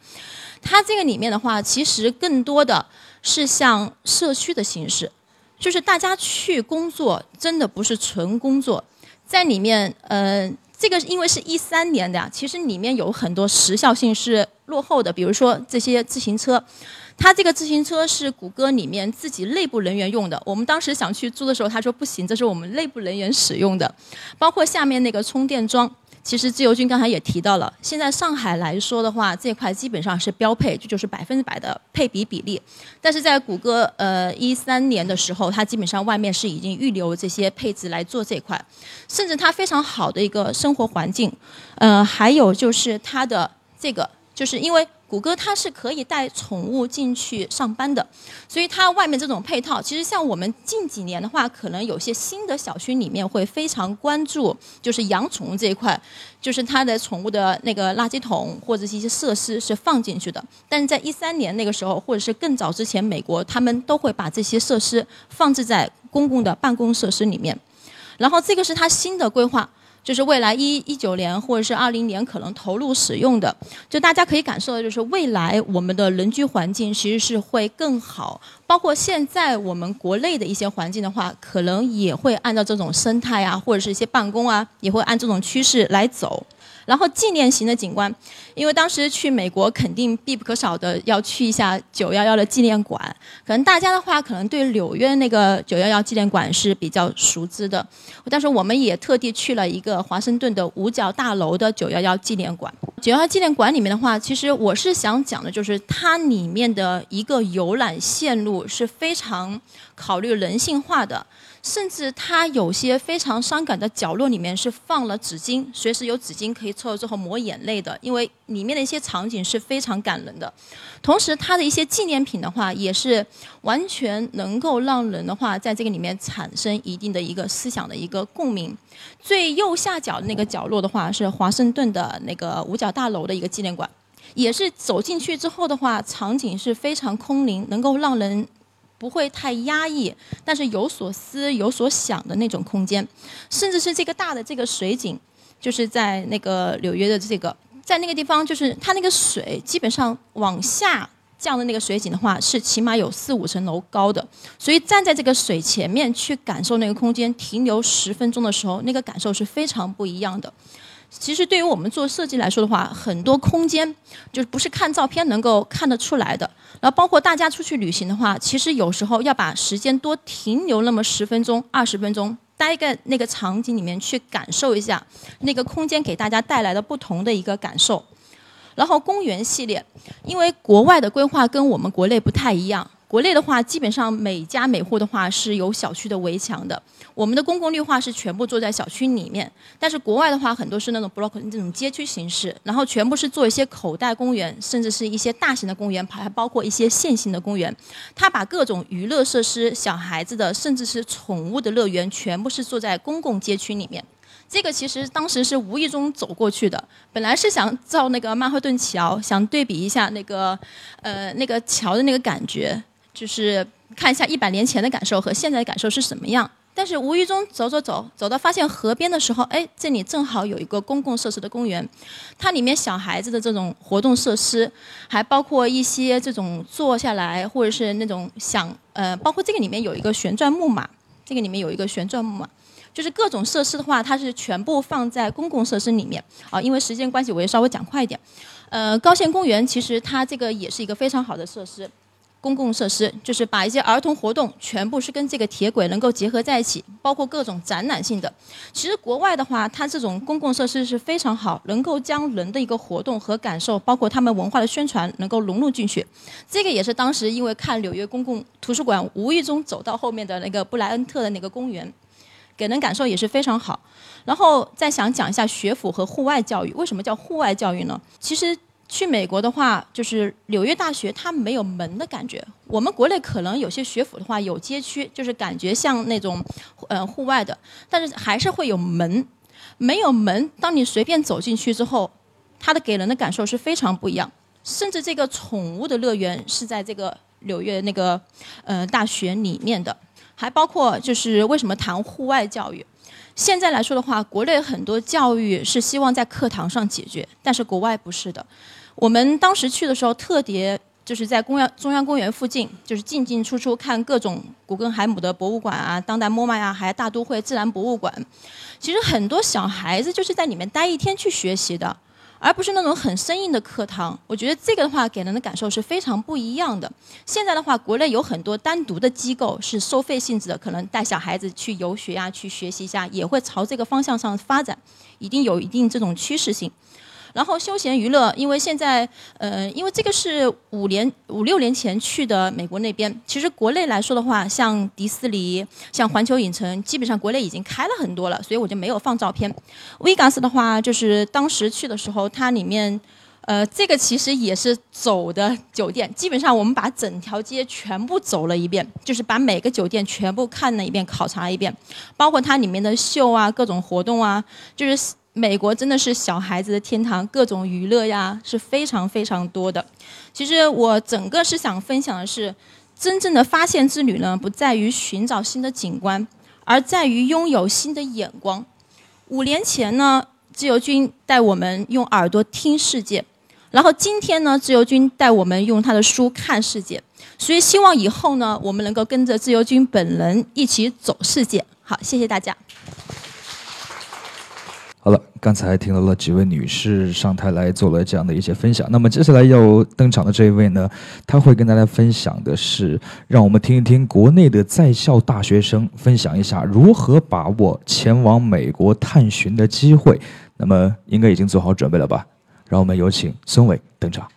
它这个里面的话，其实更多的是像社区的形式，就是大家去工作，真的不是纯工作，在里面，嗯，这个因为是一三年的呀，其实里面有很多时效性是落后的，比如说这些自行车。他这个自行车是谷歌里面自己内部人员用的。我们当时想去租的时候，他说不行，这是我们内部人员使用的。包括下面那个充电桩，其实自由军刚才也提到了。现在上海来说的话，这块基本上是标配，这就是百分之百的配比比例。但是在谷歌呃一三年的时候，它基本上外面是已经预留这些配置来做这块，甚至它非常好的一个生活环境。呃，还有就是它的这个，就是因为。谷歌它是可以带宠物进去上班的，所以它外面这种配套，其实像我们近几年的话，可能有些新的小区里面会非常关注，就是养宠物这一块，就是它的宠物的那个垃圾桶或者是一些设施是放进去的。但是在一三年那个时候，或者是更早之前，美国他们都会把这些设施放置在公共的办公设施里面，然后这个是它新的规划。就是未来一一九年或者是二零年可能投入使用的，就大家可以感受到，就是未来我们的人居环境其实是会更好，包括现在我们国内的一些环境的话，可能也会按照这种生态啊，或者是一些办公啊，也会按这种趋势来走。然后纪念型的景观，因为当时去美国肯定必不可少的要去一下九幺幺的纪念馆。可能大家的话，可能对纽约那个九幺幺纪念馆是比较熟知的。但是我们也特地去了一个华盛顿的五角大楼的九幺幺纪念馆。九幺幺纪念馆里面的话，其实我是想讲的，就是它里面的一个游览线路是非常考虑人性化的。甚至它有些非常伤感的角落里面是放了纸巾，随时有纸巾可以抽了之后抹眼泪的，因为里面的一些场景是非常感人的。同时，它的一些纪念品的话，也是完全能够让人的话在这个里面产生一定的一个思想的一个共鸣。最右下角的那个角落的话，是华盛顿的那个五角大楼的一个纪念馆，也是走进去之后的话，场景是非常空灵，能够让人。不会太压抑，但是有所思、有所想的那种空间，甚至是这个大的这个水井，就是在那个纽约的这个，在那个地方，就是它那个水基本上往下降的那个水井的话，是起码有四五层楼高的，所以站在这个水前面去感受那个空间，停留十分钟的时候，那个感受是非常不一样的。其实对于我们做设计来说的话，很多空间就是不是看照片能够看得出来的。然后包括大家出去旅行的话，其实有时候要把时间多停留那么十分钟、二十分钟，待在那个场景里面去感受一下那个空间给大家带来的不同的一个感受。然后公园系列，因为国外的规划跟我们国内不太一样。国内的话，基本上每家每户的话是有小区的围墙的。我们的公共绿化是全部做在小区里面，但是国外的话，很多是那种 block 这种街区形式，然后全部是做一些口袋公园，甚至是一些大型的公园，还包括一些线性的公园。它把各种娱乐设施、小孩子的，甚至是宠物的乐园，全部是做在公共街区里面。这个其实当时是无意中走过去的，本来是想造那个曼哈顿桥，想对比一下那个，呃，那个桥的那个感觉。就是看一下一百年前的感受和现在的感受是什么样，但是无意中走走走走到发现河边的时候，哎，这里正好有一个公共设施的公园，它里面小孩子的这种活动设施，还包括一些这种坐下来或者是那种想呃，包括这个里面有一个旋转木马，这个里面有一个旋转木马，就是各种设施的话，它是全部放在公共设施里面啊。因为时间关系，我也稍微讲快一点。呃，高县公园其实它这个也是一个非常好的设施。公共设施就是把一些儿童活动全部是跟这个铁轨能够结合在一起，包括各种展览性的。其实国外的话，它这种公共设施是非常好，能够将人的一个活动和感受，包括他们文化的宣传，能够融入进去。这个也是当时因为看纽约公共图书馆，无意中走到后面的那个布莱恩特的那个公园，给人感受也是非常好。然后再想讲一下学府和户外教育，为什么叫户外教育呢？其实。去美国的话，就是纽约大学，它没有门的感觉。我们国内可能有些学府的话有街区，就是感觉像那种，呃，户外的，但是还是会有门。没有门，当你随便走进去之后，它的给人的感受是非常不一样。甚至这个宠物的乐园是在这个纽约那个，呃，大学里面的，还包括就是为什么谈户外教育？现在来说的话，国内很多教育是希望在课堂上解决，但是国外不是的。我们当时去的时候，特别就是在公园中央公园附近，就是进进出出看各种古根海姆的博物馆啊，当代 MoMA 呀，还大都会自然博物馆。其实很多小孩子就是在里面待一天去学习的。而不是那种很生硬的课堂，我觉得这个的话给人的感受是非常不一样的。现在的话，国内有很多单独的机构是收费性质的，可能带小孩子去游学啊，去学习一下，也会朝这个方向上发展，一定有一定这种趋势性。然后休闲娱乐，因为现在，呃，因为这个是五年五六年前去的美国那边。其实国内来说的话，像迪士尼、像环球影城，基本上国内已经开了很多了，所以我就没有放照片。Vegas 的话，就是当时去的时候，它里面，呃，这个其实也是走的酒店，基本上我们把整条街全部走了一遍，就是把每个酒店全部看了一遍，考察了一遍，包括它里面的秀啊、各种活动啊，就是。美国真的是小孩子的天堂，各种娱乐呀是非常非常多的。其实我整个是想分享的是，真正的发现之旅呢，不在于寻找新的景观，而在于拥有新的眼光。五年前呢，自由军带我们用耳朵听世界，然后今天呢，自由军带我们用他的书看世界。所以希望以后呢，我们能够跟着自由军本人一起走世界。好，谢谢大家。好了，刚才听到了几位女士上台来做了这样的一些分享。那么接下来要登场的这一位呢，他会跟大家分享的是，让我们听一听国内的在校大学生分享一下如何把握前往美国探寻的机会。那么应该已经做好准备了吧？让我们有请孙伟登场。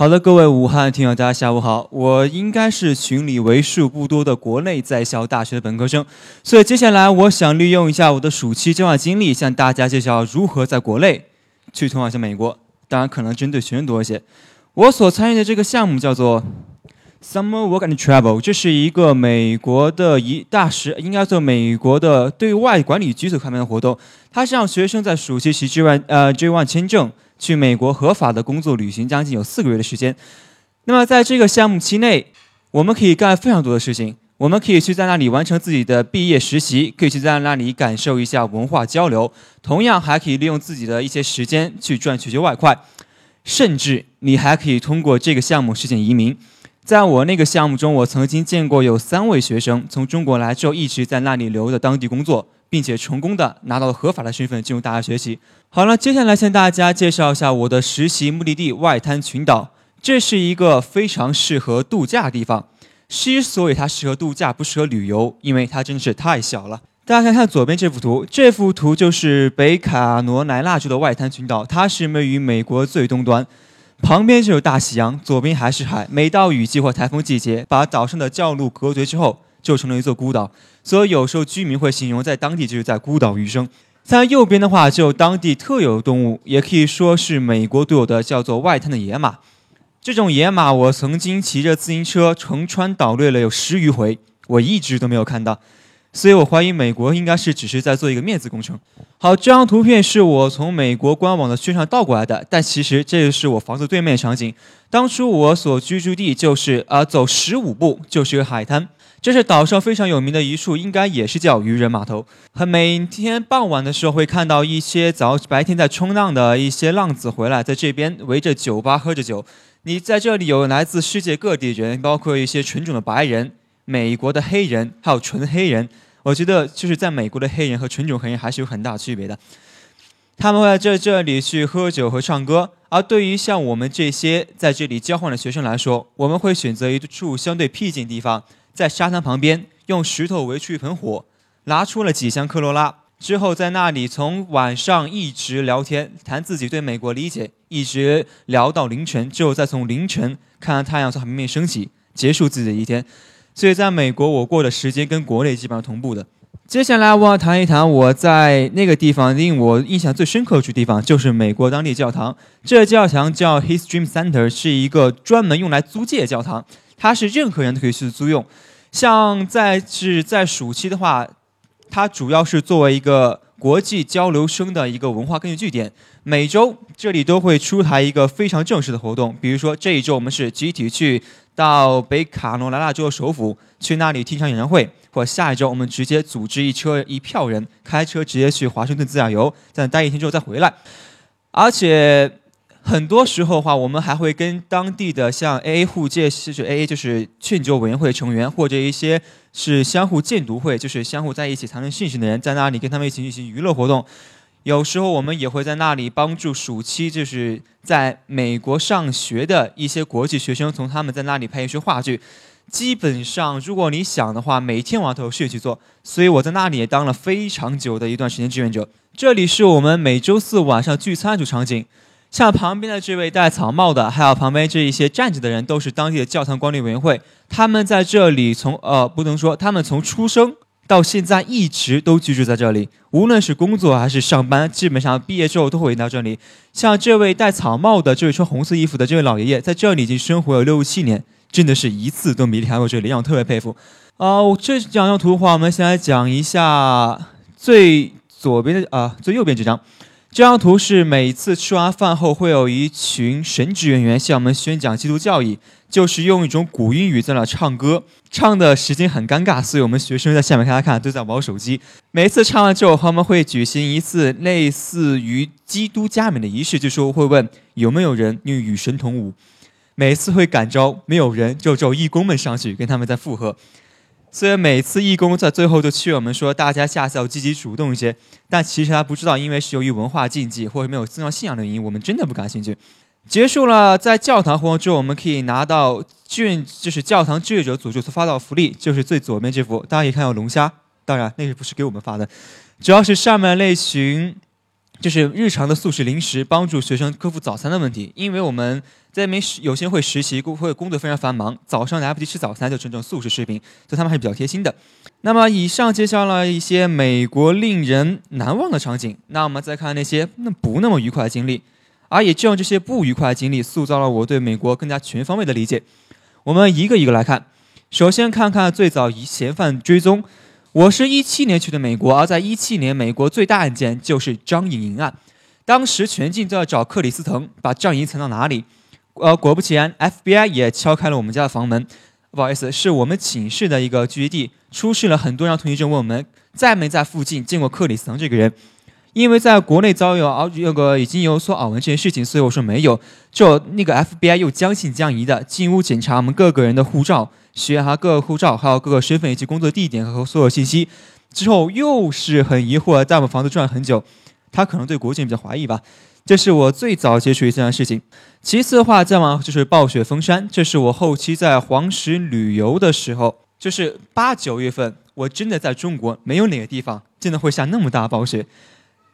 好的，各位武汉听友，大家下午好。我应该是群里为数不多的国内在校大学的本科生，所以接下来我想利用一下我的暑期交换经历，向大家介绍如何在国内去通往一下美国。当然，可能针对学生多一些。我所参与的这个项目叫做 Summer Work and Travel，这是一个美国的一大使，应该做美国的对外管理局所开办的活动。它是让学生在暑期期之外，呃，J One 签证。去美国合法的工作旅行将近有四个月的时间，那么在这个项目期内，我们可以干非常多的事情。我们可以去在那里完成自己的毕业实习，可以去在那里感受一下文化交流，同样还可以利用自己的一些时间去赚取些外快，甚至你还可以通过这个项目实现移民。在我那个项目中，我曾经见过有三位学生从中国来之后一直在那里留的当地工作。并且成功的拿到了合法的身份进入大学学习。好了，接下来向大家介绍一下我的实习目的地外滩群岛。这是一个非常适合度假的地方。之所以它适合度假，不适合旅游，因为它真的是太小了。大家看看左边这幅图，这幅图就是北卡罗来纳州的外滩群岛，它是位于美国最东端。旁边就是大西洋，左边还是海。每到雨季或台风季节，把岛上的教路隔绝之后，就成了一座孤岛。所以有时候居民会形容，在当地就是在孤岛余生。在右边的话，就当地特有的动物，也可以说是美国独有的，叫做外滩的野马。这种野马，我曾经骑着自行车横穿岛掠了有十余回，我一直都没有看到。所以我怀疑美国应该是只是在做一个面子工程。好，这张图片是我从美国官网的宣传倒过来的，但其实这就是我房子对面的场景。当初我所居住地就是啊，走十五步就是一个海滩。这是岛上非常有名的一处，应该也是叫渔人码头。和每天傍晚的时候会看到一些早白天在冲浪的一些浪子回来，在这边围着酒吧喝着酒。你在这里有来自世界各地人，包括一些纯种的白人。美国的黑人还有纯黑人，我觉得就是在美国的黑人和纯种黑人还是有很大区别的。他们会在这里去喝酒和唱歌，而对于像我们这些在这里交换的学生来说，我们会选择一处相对僻静地方，在沙滩旁边用石头围出一盆火，拿出了几箱科罗拉，之后在那里从晚上一直聊天，谈自己对美国理解，一直聊到凌晨，之后再从凌晨看到太阳从海面升起，结束自己的一天。所以，在美国，我过的时间跟国内基本上同步的。接下来，我要谈一谈我在那个地方令我印象最深刻的地方，就是美国当地教堂。这教堂叫 His Dream Center，是一个专门用来租借教堂，它是任何人都可以去租用。像在是在暑期的话，它主要是作为一个国际交流生的一个文化根据据点。每周这里都会出台一个非常正式的活动，比如说这一周我们是集体去。到北卡罗来纳州的首府，去那里听场演唱会，或下一周我们直接组织一车一票人开车直接去华盛顿自驾游，在那待一天之后再回来。而且很多时候的话，我们还会跟当地的像 AA 互借，就是 AA 就是劝酒委员会成员，或者一些是相互荐读会，就是相互在一起谈论信息的人，在那里跟他们一起进行娱乐活动。有时候我们也会在那里帮助暑期就是在美国上学的一些国际学生，从他们在那里拍一些话剧。基本上，如果你想的话，每天晚上都有事去做。所以我在那里也当了非常久的一段时间志愿者。这里是我们每周四晚上聚餐的场景。像旁边的这位戴草帽的，还有旁边这一些站着的人，都是当地的教堂管理委员会。他们在这里从呃，不能说他们从出生。到现在一直都居住在这里，无论是工作还是上班，基本上毕业之后都会到这里。像这位戴草帽的，这位穿红色衣服的这位老爷爷，在这里已经生活了六七年，真的是一次都没离开过这里，让我特别佩服。啊，这两张图的话，我们先来讲一下最左边的啊，最右边这张。这张图是每次吃完饭后，会有一群神职人员向我们宣讲基督教义。就是用一种古英语在那唱歌，唱的时间很尴尬，所以我们学生在下面看他看，都在玩手机。每次唱完之后，他们会举行一次类似于基督加冕的仪式，就说会问有没有人愿与神同舞。每次会感召没有人，就只有义工们上去跟他们在附和。虽然每次义工在最后就劝我们说，大家下次要积极主动一些，但其实他不知道，因为是由于文化禁忌或者没有宗教信仰的原因，我们真的不感兴趣。结束了在教堂活动之后，我们可以拿到志愿，就是教堂志愿者组织所发到福利，就是最左边这幅，大家可以看到龙虾。当然，那个不是给我们发的，主要是上面类群，就是日常的素食零食，帮助学生克服早餐的问题。因为我们在那边有些会实习工，会工作非常繁忙，早上来不及吃早餐，就整整素食食品，所以他们还是比较贴心的。那么，以上介绍了一些美国令人难忘的场景，那我们再看那些那不那么愉快的经历。而也正这些不愉快的经历，塑造了我对美国更加全方位的理解。我们一个一个来看。首先看看最早以嫌犯追踪。我是一七年去的美国，而在一七年，美国最大案件就是张颖莹案。当时全境都要找克里斯滕，把张颖藏到哪里？呃，果不其然，FBI 也敲开了我们家的房门。不好意思，是我们寝室的一个聚集地，出示了很多张通行证，问我们在没在附近见过克里斯滕这个人。因为在国内遭遇啊那个已经有所耳闻这件事情，所以我说没有。就那个 FBI 又将信将疑的进屋检查我们各个人的护照，学他各个护照，还有各个身份以及工作地点和所有信息。之后又是很疑惑，在我们房子转了很久。他可能对国境比较怀疑吧。这是我最早接触一件事情。其次的话，再往就是暴雪封山，这是我后期在黄石旅游的时候，就是八九月份，我真的在中国没有哪个地方真的会下那么大暴雪。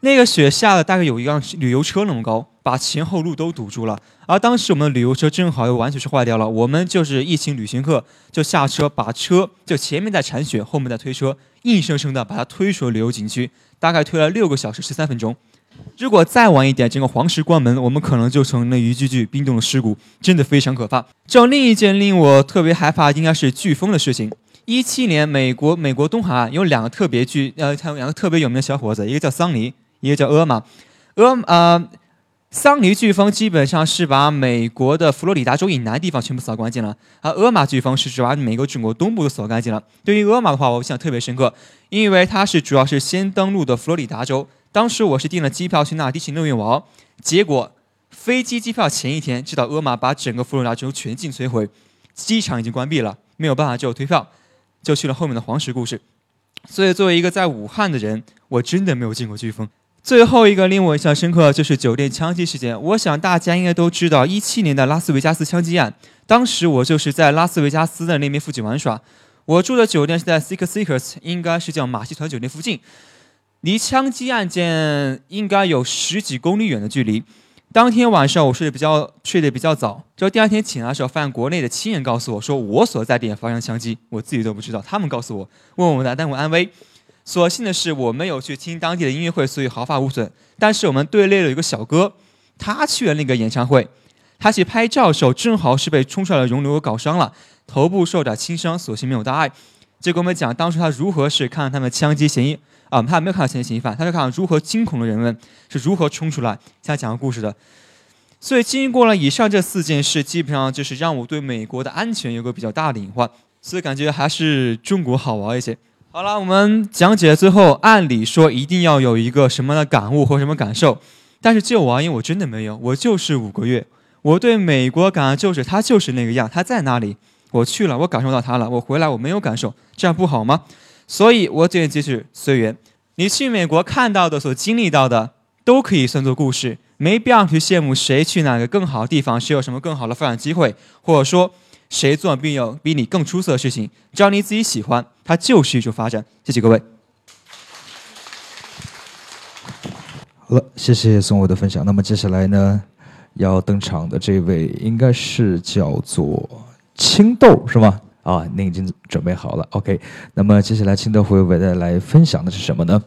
那个雪下了大概有一辆旅游车那么高，把前后路都堵住了。而当时我们的旅游车正好又完全是坏掉了，我们就是一群旅行客就下车，把车就前面在铲雪，后面在推车，硬生生的把它推出了旅游景区，大概推了六个小时十三分钟。如果再晚一点，整个黄石关门，我们可能就成了一具具冰冻的尸骨，真的非常可怕。这另一件令我特别害怕，应该是飓风的事情。一七年，美国美国东海岸有两个特别巨呃，有两个特别有名的小伙子，一个叫桑尼。一个叫厄玛，厄呃，桑尼飓风基本上是把美国的佛罗里达州以南地方全部扫干净了，而厄玛飓风是只把美国整个东部都扫干净了。对于厄玛的话，我印象特别深刻，因为它是主要是先登陆的佛罗里达州，当时我是订了机票去那迪士尼乐园玩，结果飞机机票前一天知道厄玛把整个佛罗里达州全境摧毁，机场已经关闭了，没有办法，只有退票，就去了后面的黄石故事。所以作为一个在武汉的人，我真的没有见过飓风。最后一个令我印象深刻的就是酒店枪击事件。我想大家应该都知道，一七年的拉斯维加斯枪击案。当时我就是在拉斯维加斯的那边附近玩耍，我住的酒店是在 Six Seekers，应该是叫马戏团酒店附近，离枪击案件应该有十几公里远的距离。当天晚上我睡得比较睡得比较早，就第二天醒来的时候，发现国内的亲人告诉我说，我所在点发生枪击，我自己都不知道，他们告诉我，问我们的单位安危。所幸的是，我没有去听当地的音乐会，所以毫发无损。但是我们队列有一个小哥，他去了那个演唱会，他去拍照的时候，正好是被冲出来的熔流搞伤了，头部受点轻伤，所幸没有大碍。就跟我们讲，当时他如何是看他们枪击嫌疑啊，他没有看到嫌疑犯，他是看如何惊恐的人们是如何冲出来，他讲个故事的。所以经过了以上这四件事，基本上就是让我对美国的安全有个比较大的隐患，所以感觉还是中国好玩一些。好了，我们讲解最后，按理说一定要有一个什么的感悟或什么感受，但是就我而言，我真的没有，我就是五个月，我对美国感觉就是它就是那个样，它在那里，我去了，我感受到它了，我回来我没有感受，这样不好吗？所以我建议就是随缘，你去美国看到的、所经历到的，都可以算作故事，没必要去羡慕谁去哪个更好的地方，谁有什么更好的发展机会，或者说。谁做并有比你更出色的事情，只要你自己喜欢，它就是一种发展。谢谢各位。好了，谢谢宋伟的分享。那么接下来呢，要登场的这位应该是叫做青豆，是吗？啊，您已经准备好了，OK。那么接下来青豆会为大家来分享的是什么呢？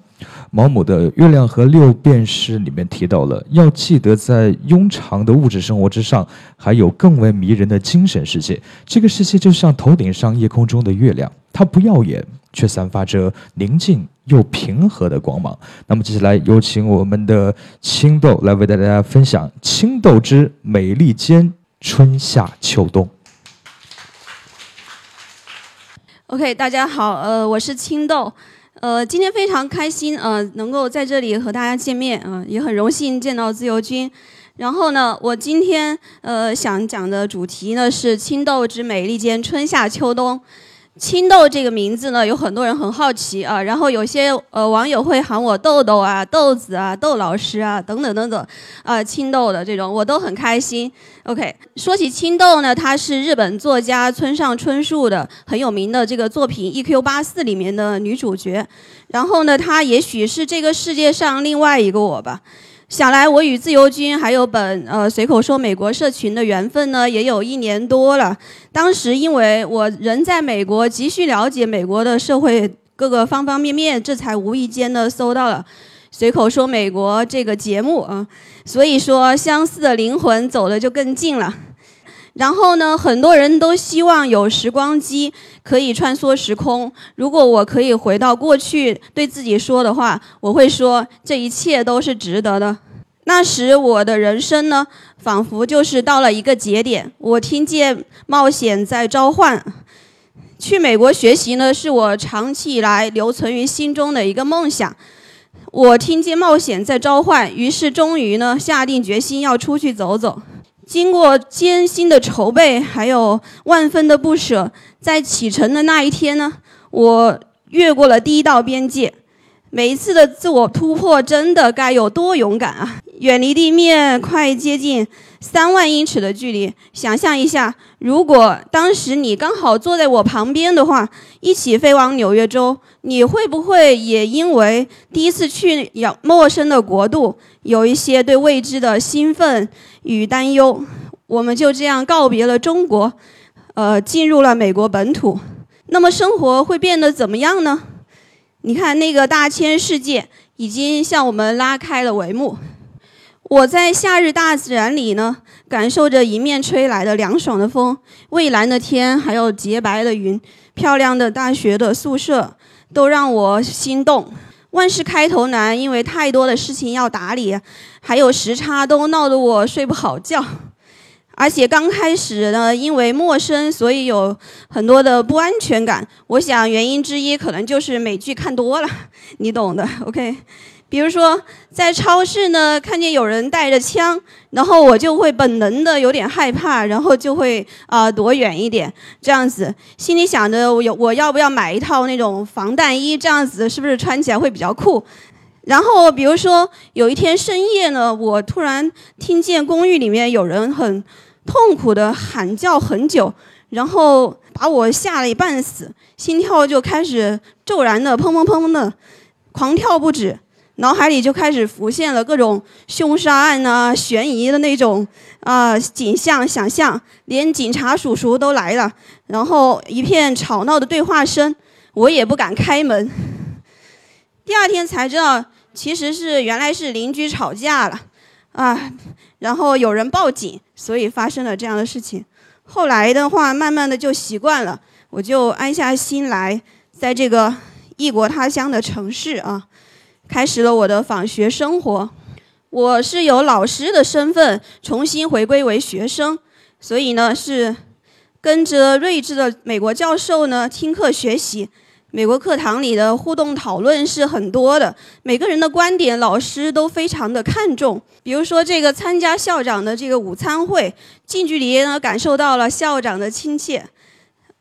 毛姆的《月亮和六便士》里面提到了，要记得在庸常的物质生活之上，还有更为迷人的精神世界。这个世界就像头顶上夜空中的月亮，它不耀眼，却散发着宁静又平和的光芒。那么接下来有请我们的青豆来为大家分享《青豆之美利坚春夏秋冬》。OK，大家好，呃，我是青豆，呃，今天非常开心，呃，能够在这里和大家见面，啊，也很荣幸见到自由君。然后呢，我今天呃想讲的主题呢是青豆之美利坚春夏秋冬。青豆这个名字呢，有很多人很好奇啊，然后有些呃网友会喊我豆豆啊、豆子啊、豆老师啊等等等等，啊，青豆的这种我都很开心。OK，说起青豆呢，她是日本作家村上春树的很有名的这个作品《E.Q. 八四》里面的女主角，然后呢，她也许是这个世界上另外一个我吧。想来我与自由军还有本呃随口说美国社群的缘分呢，也有一年多了。当时因为我人在美国，急需了解美国的社会各个方方面面，这才无意间的搜到了随口说美国这个节目啊。所以说，相似的灵魂走的就更近了。然后呢，很多人都希望有时光机可以穿梭时空。如果我可以回到过去，对自己说的话，我会说这一切都是值得的。那时我的人生呢，仿佛就是到了一个节点。我听见冒险在召唤，去美国学习呢，是我长期以来留存于心中的一个梦想。我听见冒险在召唤，于是终于呢，下定决心要出去走走。经过艰辛的筹备，还有万分的不舍，在启程的那一天呢，我越过了第一道边界。每一次的自我突破，真的该有多勇敢啊！远离地面，快接近三万英尺的距离。想象一下，如果当时你刚好坐在我旁边的话，一起飞往纽约州，你会不会也因为第一次去遥陌生的国度，有一些对未知的兴奋与担忧？我们就这样告别了中国，呃，进入了美国本土。那么生活会变得怎么样呢？你看，那个大千世界已经向我们拉开了帷幕。我在夏日大自然里呢，感受着迎面吹来的凉爽的风、蔚蓝的天，还有洁白的云、漂亮的大学的宿舍，都让我心动。万事开头难，因为太多的事情要打理，还有时差都闹得我睡不好觉。而且刚开始呢，因为陌生，所以有很多的不安全感。我想原因之一可能就是美剧看多了，你懂的。OK，比如说在超市呢，看见有人带着枪，然后我就会本能的有点害怕，然后就会啊躲远一点，这样子心里想着我有我要不要买一套那种防弹衣，这样子是不是穿起来会比较酷？然后比如说有一天深夜呢，我突然听见公寓里面有人很。痛苦的喊叫很久，然后把我吓了一半死，心跳就开始骤然的砰砰砰的狂跳不止，脑海里就开始浮现了各种凶杀案啊、悬疑的那种啊景象想象，连警察叔叔都来了，然后一片吵闹的对话声，我也不敢开门。第二天才知道，其实是原来是邻居吵架了，啊。然后有人报警，所以发生了这样的事情。后来的话，慢慢的就习惯了，我就安下心来，在这个异国他乡的城市啊，开始了我的访学生活。我是由老师的身份，重新回归为学生，所以呢是跟着睿智的美国教授呢听课学习。美国课堂里的互动讨论是很多的，每个人的观点老师都非常的看重。比如说这个参加校长的这个午餐会，近距离呢感受到了校长的亲切。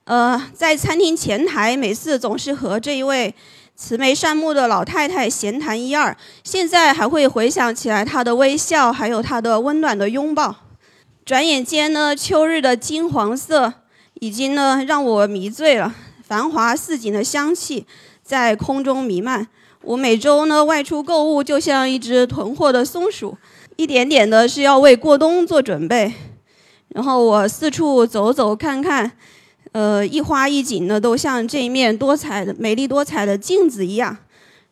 呃，在餐厅前台，每次总是和这一位慈眉善目的老太太闲谈一二，现在还会回想起来她的微笑，还有她的温暖的拥抱。转眼间呢，秋日的金黄色已经呢让我迷醉了。繁华似锦的香气在空中弥漫。我每周呢外出购物，就像一只囤货的松鼠，一点点的是要为过冬做准备。然后我四处走走看看，呃，一花一景呢，都像这一面多彩的、美丽多彩的镜子一样，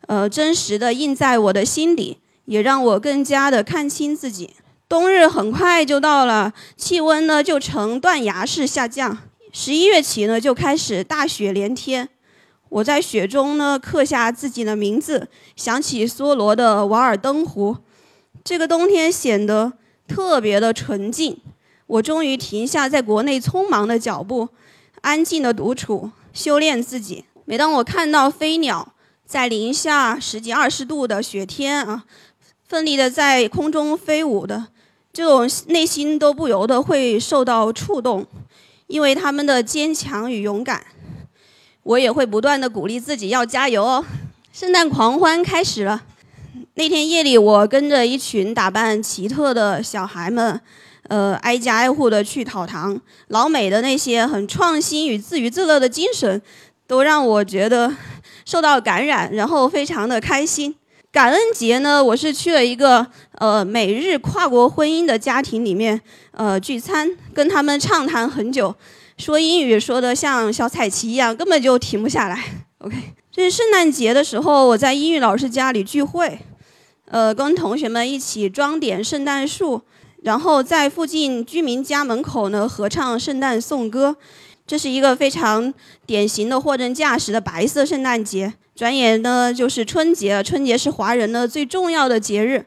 呃，真实的印在我的心里，也让我更加的看清自己。冬日很快就到了，气温呢就呈断崖式下降。十一月起呢，就开始大雪连天。我在雪中呢刻下自己的名字，想起梭罗的《瓦尔登湖》。这个冬天显得特别的纯净。我终于停下在国内匆忙的脚步，安静的独处，修炼自己。每当我看到飞鸟在零下十几二十度的雪天啊，奋力的在空中飞舞的，这种内心都不由得会受到触动。因为他们的坚强与勇敢，我也会不断的鼓励自己要加油哦。圣诞狂欢开始了，那天夜里，我跟着一群打扮奇特的小孩们，呃，挨家挨户的去讨糖。老美的那些很创新与自娱自乐的精神，都让我觉得受到感染，然后非常的开心。感恩节呢，我是去了一个呃美日跨国婚姻的家庭里面呃聚餐，跟他们畅谈很久，说英语说的像小彩旗一样，根本就停不下来。OK，这是圣诞节的时候，我在英语老师家里聚会，呃，跟同学们一起装点圣诞树，然后在附近居民家门口呢合唱圣诞颂歌。这是一个非常典型的货真价实的白色圣诞节。转眼呢就是春节了，春节是华人呢最重要的节日。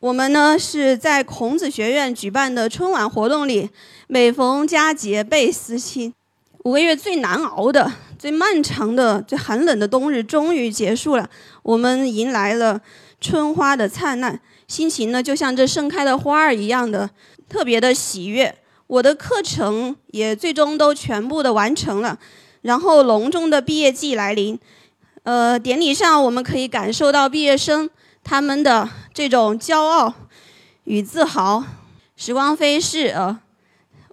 我们呢是在孔子学院举办的春晚活动里，每逢佳节倍思亲。五个月最难熬的、最漫长的、最寒冷的冬日终于结束了，我们迎来了春花的灿烂，心情呢就像这盛开的花儿一样的特别的喜悦。我的课程也最终都全部的完成了，然后隆重的毕业季来临。呃，典礼上我们可以感受到毕业生他们的这种骄傲与自豪。时光飞逝，呃，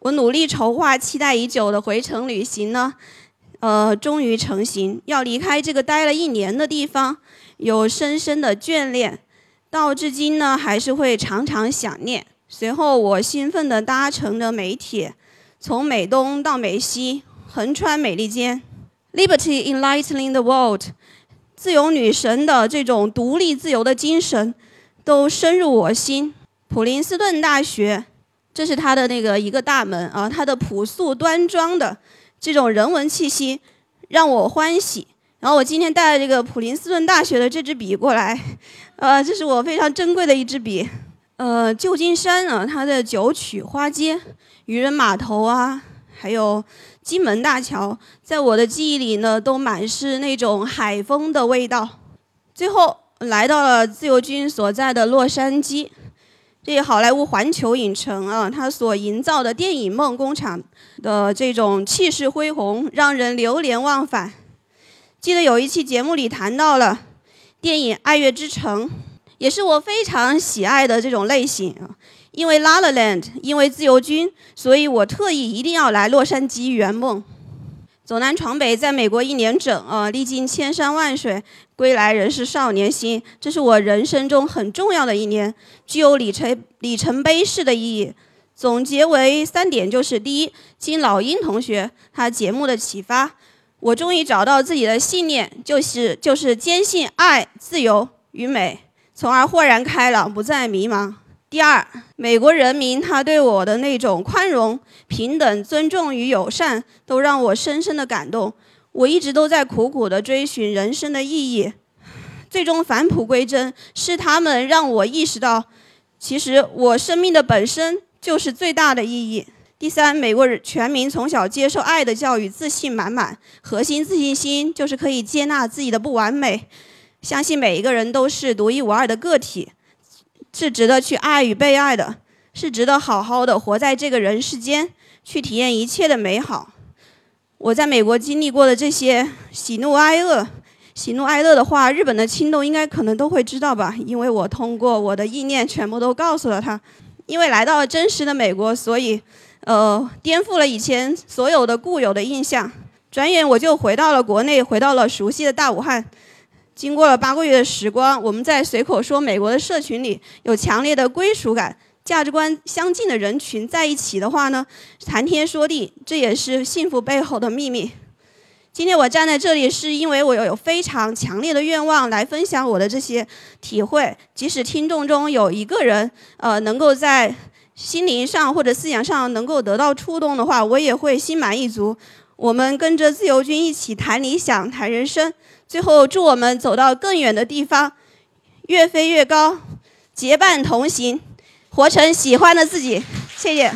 我努力筹划、期待已久的回程旅行呢，呃，终于成行。要离开这个待了一年的地方，有深深的眷恋，到至今呢，还是会常常想念。随后，我兴奋地搭乘着美铁，从美东到美西，横穿美利坚。Liberty enlightening the world，自由女神的这种独立自由的精神，都深入我心。普林斯顿大学，这是它的那个一个大门啊，它的朴素端庄的这种人文气息让我欢喜。然后我今天带了这个普林斯顿大学的这支笔过来，呃，这是我非常珍贵的一支笔。呃，旧金山啊，它的九曲花街、渔人码头啊，还有金门大桥，在我的记忆里呢，都满是那种海风的味道。最后来到了自由军所在的洛杉矶。这好莱坞环球影城啊，它所营造的电影梦工厂的这种气势恢宏，让人流连忘返。记得有一期节目里谈到了电影《爱乐之城》，也是我非常喜爱的这种类型啊。因为《La La Land》，因为自由军，所以我特意一定要来洛杉矶圆梦。走南闯北，在美国一年整啊，历经千山万水，归来仍是少年心。这是我人生中很重要的一年，具有里程里程碑式的意义。总结为三点，就是第一，经老鹰同学他节目的启发，我终于找到自己的信念，就是就是坚信爱、自由与美，从而豁然开朗，不再迷茫。第二，美国人民他对我的那种宽容、平等、尊重与友善，都让我深深的感动。我一直都在苦苦的追寻人生的意义，最终返璞归真，是他们让我意识到，其实我生命的本身就是最大的意义。第三，美国人全民从小接受爱的教育，自信满满，核心自信心就是可以接纳自己的不完美，相信每一个人都是独一无二的个体。是值得去爱与被爱的，是值得好好的活在这个人世间，去体验一切的美好。我在美国经历过的这些喜怒哀乐，喜怒哀乐的话，日本的青豆应该可能都会知道吧，因为我通过我的意念全部都告诉了他。因为来到了真实的美国，所以，呃，颠覆了以前所有的固有的印象。转眼我就回到了国内，回到了熟悉的大武汉。经过了八个月的时光，我们在随口说美国的社群里有强烈的归属感，价值观相近的人群在一起的话呢，谈天说地，这也是幸福背后的秘密。今天我站在这里，是因为我有非常强烈的愿望来分享我的这些体会。即使听众中有一个人，呃，能够在心灵上或者思想上能够得到触动的话，我也会心满意足。我们跟着自由军一起谈理想，谈人生。最后，祝我们走到更远的地方，越飞越高，结伴同行，活成喜欢的自己。谢谢。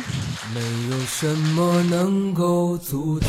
没有什么能够阻挡，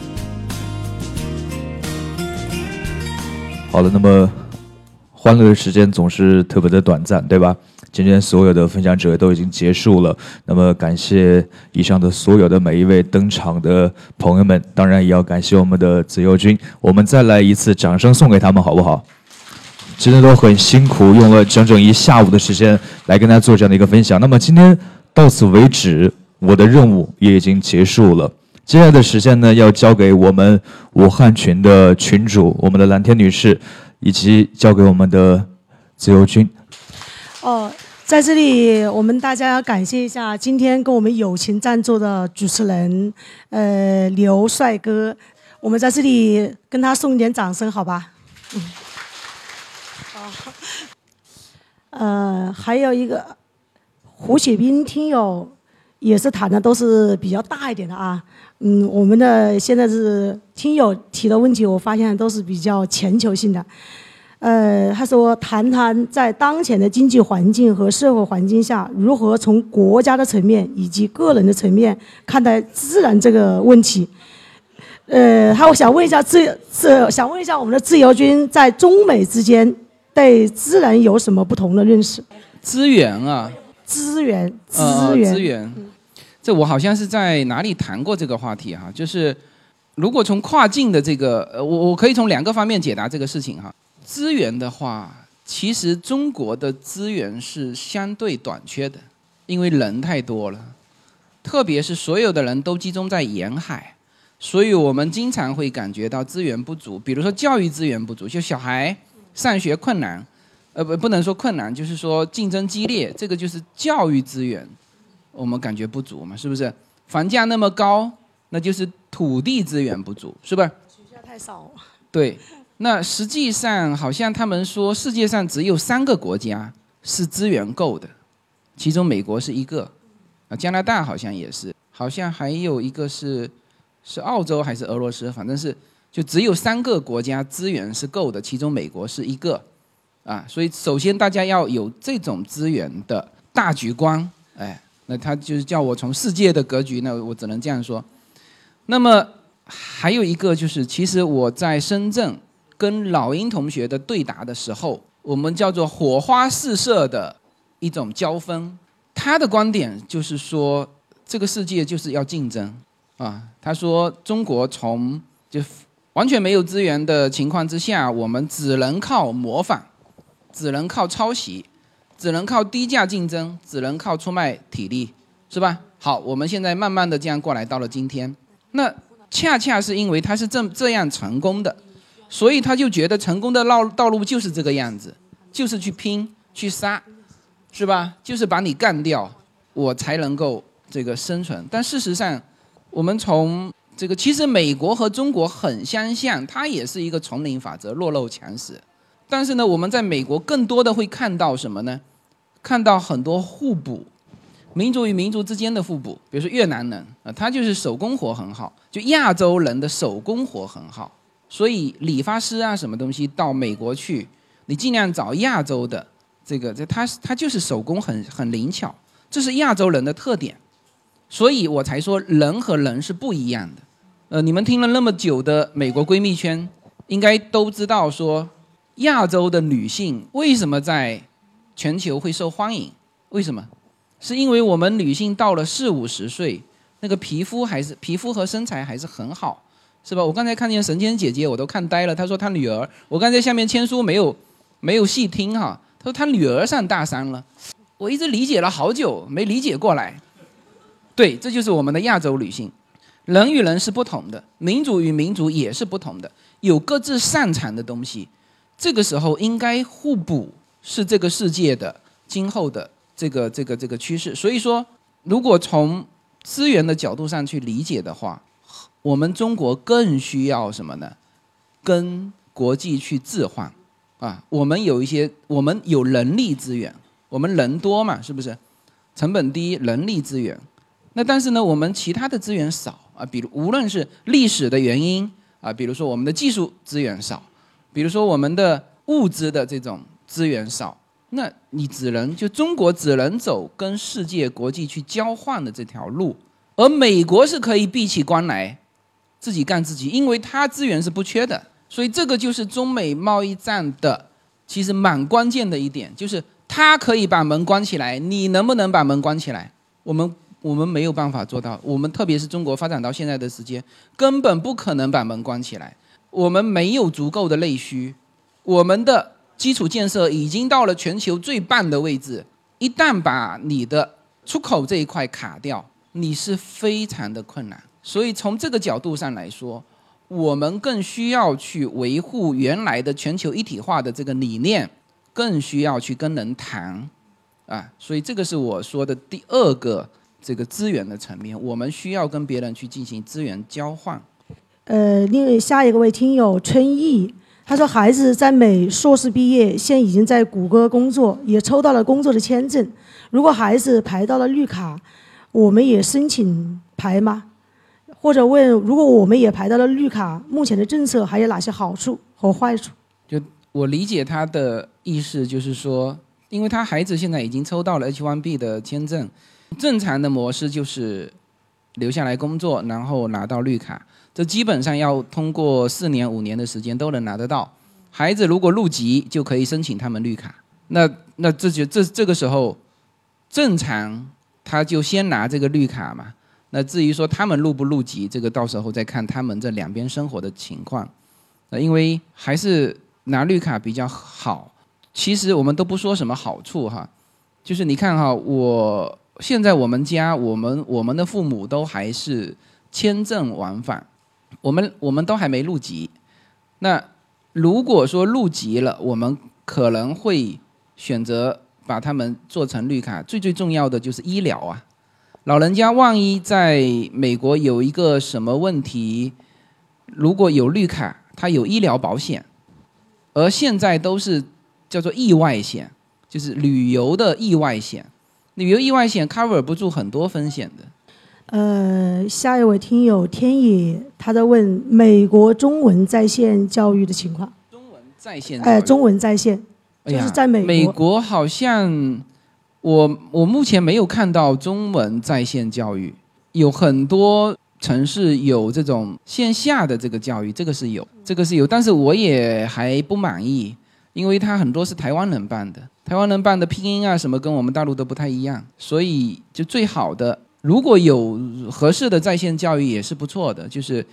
好的，那么欢乐的时间总是特别的短暂，对吧？今天所有的分享者都已经结束了，那么感谢以上的所有的每一位登场的朋友们，当然也要感谢我们的自由军，我们再来一次掌声送给他们，好不好？今天都很辛苦，用了整整一下午的时间来跟大家做这样的一个分享。那么今天到此为止。我的任务也已经结束了。接下来的时间呢，要交给我们武汉群的群主，我们的蓝天女士，以及交给我们的自由军。哦，在这里我们大家要感谢一下今天跟我们友情赞助的主持人，呃，刘帅哥，我们在这里跟他送一点掌声，好吧？嗯。好。呃，还有一个胡雪冰听友，也是谈的都是比较大一点的啊。嗯，我们的现在是听友提的问题，我发现都是比较全球性的。呃，他说谈谈在当前的经济环境和社会环境下，如何从国家的层面以及个人的层面看待自然这个问题。呃，还我想问一下自自想问一下我们的自由军在中美之间。对自然有什么不同的认识？资源啊，资源，资源，资源。我好像是在哪里谈过这个话题哈，就是如果从跨境的这个，呃，我我可以从两个方面解答这个事情哈。资源的话，其实中国的资源是相对短缺的，因为人太多了，特别是所有的人都集中在沿海，所以我们经常会感觉到资源不足，比如说教育资源不足，就小孩。上学困难，呃不不能说困难，就是说竞争激烈，这个就是教育资源，我们感觉不足嘛，是不是？房价那么高，那就是土地资源不足，是不是？学校太少。对，那实际上好像他们说世界上只有三个国家是资源够的，其中美国是一个，啊加拿大好像也是，好像还有一个是是澳洲还是俄罗斯，反正是。就只有三个国家资源是够的，其中美国是一个，啊，所以首先大家要有这种资源的大局观，哎，那他就是叫我从世界的格局，那我只能这样说。那么还有一个就是，其实我在深圳跟老鹰同学的对答的时候，我们叫做火花四射的一种交锋。他的观点就是说，这个世界就是要竞争，啊，他说中国从就。完全没有资源的情况之下，我们只能靠模仿，只能靠抄袭，只能靠低价竞争，只能靠出卖体力，是吧？好，我们现在慢慢的这样过来，到了今天，那恰恰是因为他是这这样成功的，所以他就觉得成功的道道路就是这个样子，就是去拼去杀，是吧？就是把你干掉，我才能够这个生存。但事实上，我们从这个其实美国和中国很相像，它也是一个丛林法则，弱肉强食。但是呢，我们在美国更多的会看到什么呢？看到很多互补，民族与民族之间的互补。比如说越南人啊，他就是手工活很好，就亚洲人的手工活很好，所以理发师啊什么东西到美国去，你尽量找亚洲的这个，这他他就是手工很很灵巧，这是亚洲人的特点，所以我才说人和人是不一样的。呃，你们听了那么久的美国闺蜜圈，应该都知道说，亚洲的女性为什么在全球会受欢迎？为什么？是因为我们女性到了四五十岁，那个皮肤还是皮肤和身材还是很好，是吧？我刚才看见神仙姐姐，我都看呆了。她说她女儿，我刚才下面签书没有没有细听哈。她说她女儿上大三了，我一直理解了好久，没理解过来。对，这就是我们的亚洲女性。人与人是不同的，民族与民族也是不同的，有各自擅长的东西。这个时候应该互补，是这个世界的今后的这个这个这个趋势。所以说，如果从资源的角度上去理解的话，我们中国更需要什么呢？跟国际去置换啊！我们有一些，我们有人力资源，我们人多嘛，是不是？成本低，人力资源。那但是呢，我们其他的资源少。啊，比如无论是历史的原因啊，比如说我们的技术资源少，比如说我们的物资的这种资源少，那你只能就中国只能走跟世界国际去交换的这条路，而美国是可以闭起关来自己干自己，因为它资源是不缺的，所以这个就是中美贸易战的其实蛮关键的一点，就是它可以把门关起来，你能不能把门关起来？我们。我们没有办法做到，我们特别是中国发展到现在的时间，根本不可能把门关起来。我们没有足够的内需，我们的基础建设已经到了全球最棒的位置。一旦把你的出口这一块卡掉，你是非常的困难。所以从这个角度上来说，我们更需要去维护原来的全球一体化的这个理念，更需要去跟人谈，啊，所以这个是我说的第二个这个资源的层面，我们需要跟别人去进行资源交换。呃，另外下一个位听友春意，他说孩子在美硕士毕业，现已经在谷歌工作，也抽到了工作的签证。如果孩子排到了绿卡，我们也申请排吗？或者问，如果我们也排到了绿卡，目前的政策还有哪些好处和坏处？就我理解他的意思，就是说，因为他孩子现在已经抽到了 H1B 的签证，正常的模式就是留下来工作，然后拿到绿卡。这基本上要通过四年、五年的时间都能拿得到。孩子如果入籍，就可以申请他们绿卡。那那这就这这个时候，正常他就先拿这个绿卡嘛。那至于说他们入不入籍，这个到时候再看他们这两边生活的情况。呃，因为还是拿绿卡比较好。其实我们都不说什么好处哈，就是你看哈，我现在我们家我们我们的父母都还是签证往返。我们我们都还没入籍，那如果说入籍了，我们可能会选择把他们做成绿卡。最最重要的就是医疗啊，老人家万一在美国有一个什么问题，如果有绿卡，他有医疗保险，而现在都是叫做意外险，就是旅游的意外险，旅游意外险 cover 不住很多风险的。呃，下一位听友天野，他在问美国中文在线教育的情况。中文在线？哎，中文在线，就是在美国。美国好像我我目前没有看到中文在线教育，有很多城市有这种线下的这个教育，这个是有，这个是有，但是我也还不满意，因为它很多是台湾人办的，台湾人办的拼音啊什么跟我们大陆都不太一样，所以就最好的。如果有合适的在线教育也是不错的，就是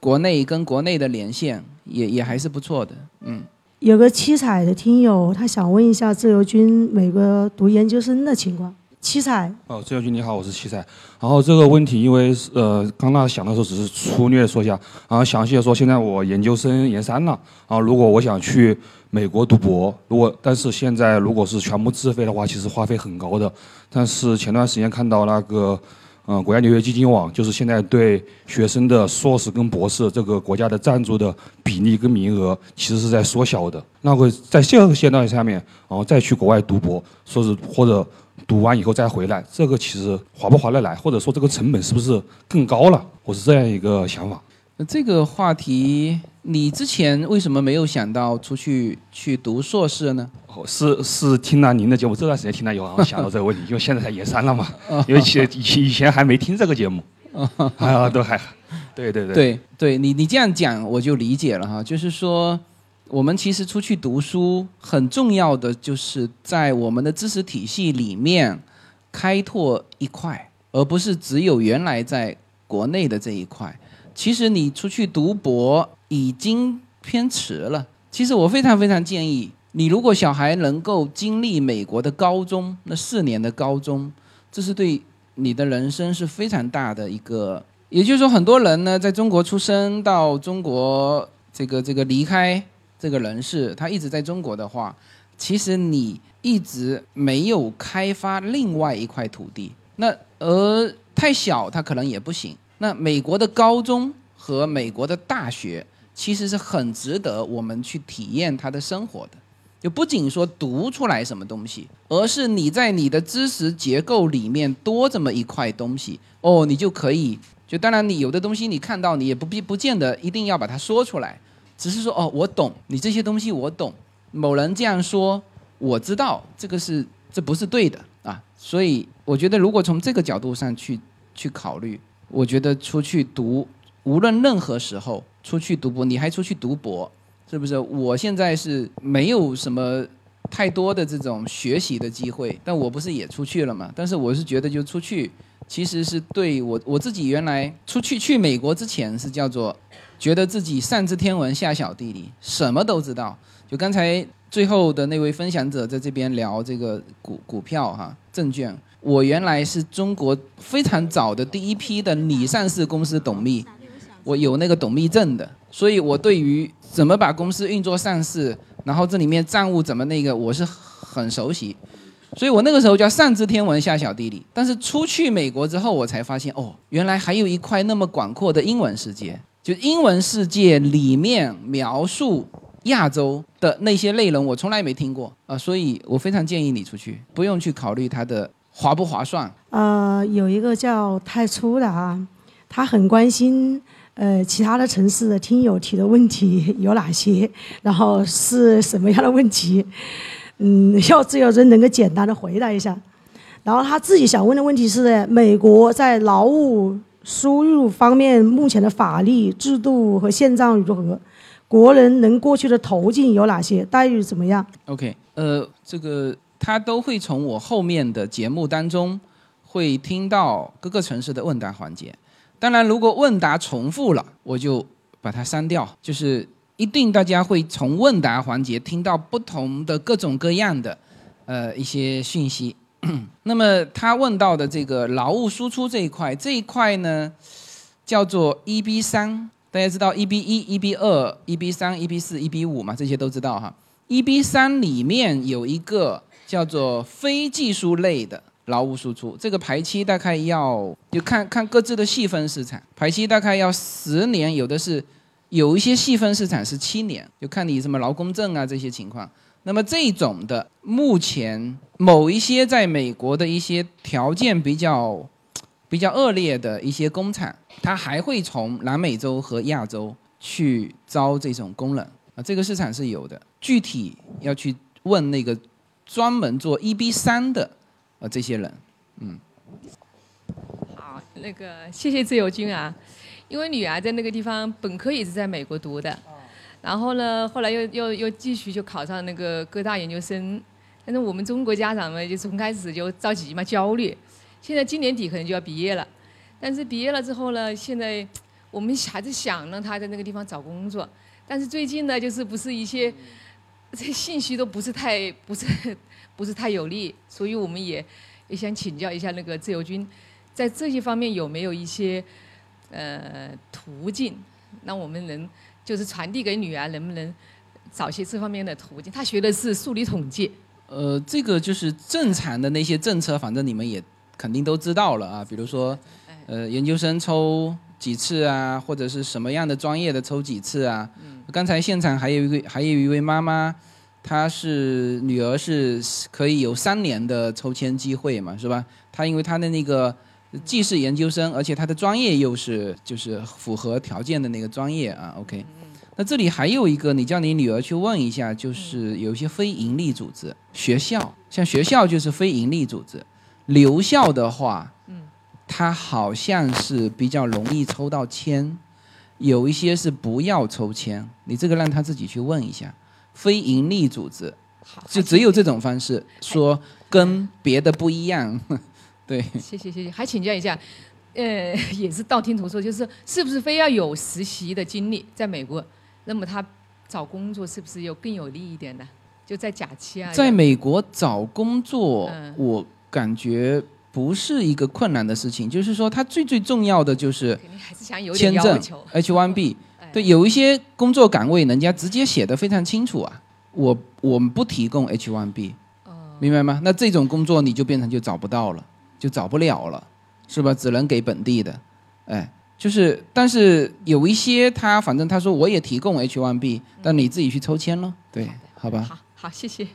国内跟国内的连线也也还是不错的，嗯。有个七彩的听友，他想问一下自由军美国读研究生的情况。七彩。哦，自由军你好，我是七彩。然后这个问题，因为呃刚那想的时候只是粗略说一下，然后详细的说，现在我研究生研三了，然后如果我想去。美国读博，如果但是现在如果是全部自费的话，其实花费很高的。但是前段时间看到那个，嗯，国家留学基金网，就是现在对学生的硕士跟博士这个国家的赞助的比例跟名额，其实是在缩小的。那会在这个阶段下面，然后再去国外读博，说是或者读完以后再回来，这个其实划不划得来，或者说这个成本是不是更高了？我是这样一个想法。那这个话题。你之前为什么没有想到出去去读硕士呢？哦，是是听了您的节目，这段时间听了以后，想到这个问题，因为现在才研三了嘛，因为以以前还没听这个节目，啊，都还，对 对对，对对，你你这样讲我就理解了哈，就是说我们其实出去读书很重要的就是在我们的知识体系里面开拓一块，而不是只有原来在国内的这一块。其实你出去读博。已经偏迟了。其实我非常非常建议你，如果小孩能够经历美国的高中那四年的高中，这是对你的人生是非常大的一个。也就是说，很多人呢在中国出生到中国这个这个离开这个人世，他一直在中国的话，其实你一直没有开发另外一块土地。那而太小，他可能也不行。那美国的高中和美国的大学。其实是很值得我们去体验他的生活的，就不仅说读出来什么东西，而是你在你的知识结构里面多这么一块东西哦，你就可以就当然你有的东西你看到你也不必不见得一定要把它说出来，只是说哦我懂你这些东西我懂，某人这样说我知道这个是这不是对的啊，所以我觉得如果从这个角度上去去考虑，我觉得出去读无论任何时候。出去读博，你还出去读博，是不是？我现在是没有什么太多的这种学习的机会，但我不是也出去了嘛？但是我是觉得，就出去其实是对我我自己原来出去去美国之前是叫做觉得自己上知天文下晓地理，什么都知道。就刚才最后的那位分享者在这边聊这个股股票哈证券，我原来是中国非常早的第一批的拟上市公司董秘，我有那个董秘证的，所以我对于怎么把公司运作上市，然后这里面账务怎么那个，我是很熟悉。所以我那个时候叫上知天文下晓地理，但是出去美国之后，我才发现哦，原来还有一块那么广阔的英文世界。就英文世界里面描述亚洲的那些内容，我从来没听过啊，所以我非常建议你出去，不用去考虑它的划不划算。呃，有一个叫太初的啊，他很关心呃其他的城市的听友提的问题 有哪些，然后是什么样的问题，嗯，要自由人能够简单的回答一下。然后他自己想问的问题是：美国在劳务输入方面目前的法律制度和现状如何？国人能过去的途径有哪些？待遇怎么样？OK，呃，这个他都会从我后面的节目当中会听到各个城市的问答环节。当然，如果问答重复了，我就把它删掉。就是一定大家会从问答环节听到不同的各种各样的呃一些讯息。那么他问到的这个劳务输出这一块，这一块呢叫做 EB 三，大家知道 EB 一、EB 二、EB 三、EB 四、EB 五嘛，这些都知道哈。EB 三里面有一个叫做非技术类的劳务输出，这个排期大概要就看看各自的细分市场，排期大概要十年，有的是有一些细分市场是七年，就看你什么劳工证啊这些情况。那么这种的，目前某一些在美国的一些条件比较比较恶劣的一些工厂，它还会从南美洲和亚洲去招这种工人啊，这个市场是有的。具体要去问那个专门做 EB 三的呃这些人，嗯。好，那个谢谢自由军啊，因为女儿在那个地方本科也是在美国读的，然后呢，后来又又又继续就考上那个各大研究生，但是我们中国家长们就从开始就着急嘛，焦虑，现在今年底可能就要毕业了，但是毕业了之后呢，现在我们还是想让他在那个地方找工作，但是最近呢，就是不是一些这信息都不是太不是不是太有利，所以我们也也想请教一下那个自由军，在这些方面有没有一些呃途径，那我们能就是传递给女儿，能不能找些这方面的途径？她学的是数理统计，呃，这个就是正常的那些政策，反正你们也肯定都知道了啊。比如说，呃，研究生抽几次啊，或者是什么样的专业的抽几次啊。刚才现场还有一位，还有一位妈妈，她是女儿是可以有三年的抽签机会嘛，是吧？她因为她的那个既是研究生，而且她的专业又是就是符合条件的那个专业啊。OK。那这里还有一个，你叫你女儿去问一下，就是有一些非盈利组织，学校，像学校就是非盈利组织，留校的话，它好像是比较容易抽到签，有一些是不要抽签，你这个让他自己去问一下，非盈利组织，就只有这种方式说跟别的不一样，对。谢谢谢谢，还请教一下，呃，也是道听途说，就是是不是非要有实习的经历在美国，那么他找工作是不是有更有利一点的？就在假期啊，在美国找工作，嗯我感觉不是一个困难的事情，就是说它最最重要的就是签证要求。H1B。对，有一些工作岗位人家直接写的非常清楚啊，我我们不提供 H1B，明白吗？那这种工作你就变成就找不到了，就找不了了，是吧？只能给本地的，哎。就是，但是有一些他反正他说我也提供 H1B，但你自己去抽签咯，对，好吧？好，谢谢。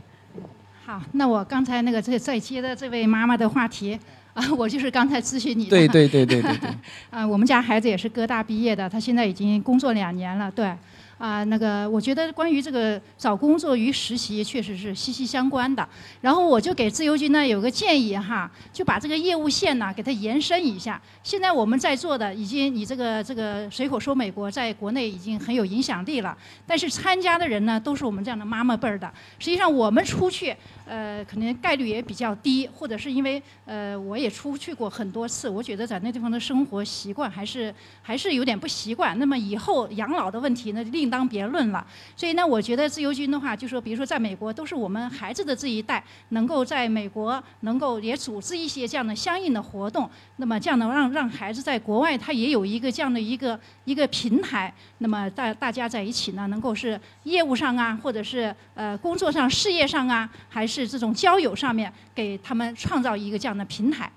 好，那我刚才那个这再接的这位妈妈的话题啊，我就是刚才咨询你的。对对对对对对。啊，我们家孩子也是哥大毕业的，他现在已经工作两年了。对，啊，那个我觉得关于这个找工作与实习确实是息息相关的。然后我就给自由军呢有个建议哈，就把这个业务线呢给它延伸一下。现在我们在座的已经你这个这个随口说美国在国内已经很有影响力了，但是参加的人呢都是我们这样的妈妈辈儿的。实际上我们出去，呃，可能概率也比较低，或者是因为呃我也出去过很多次，我觉得在那地方的生活习惯还是还是有点不习惯。那么以后养老的问题呢，另当别论了。所以呢，我觉得自由军的话，就说比如说在美国，都是我们孩子的这一代能够在美国能够也组织一些这样的相应的活动，那么这样能让让孩子在国外他也有一个这样的一个一个平台，那么大大家在一起呢，能够是业务上啊，或者是呃工作上、事业上啊，还是这种交友上面，给他们创造一个这样的平台。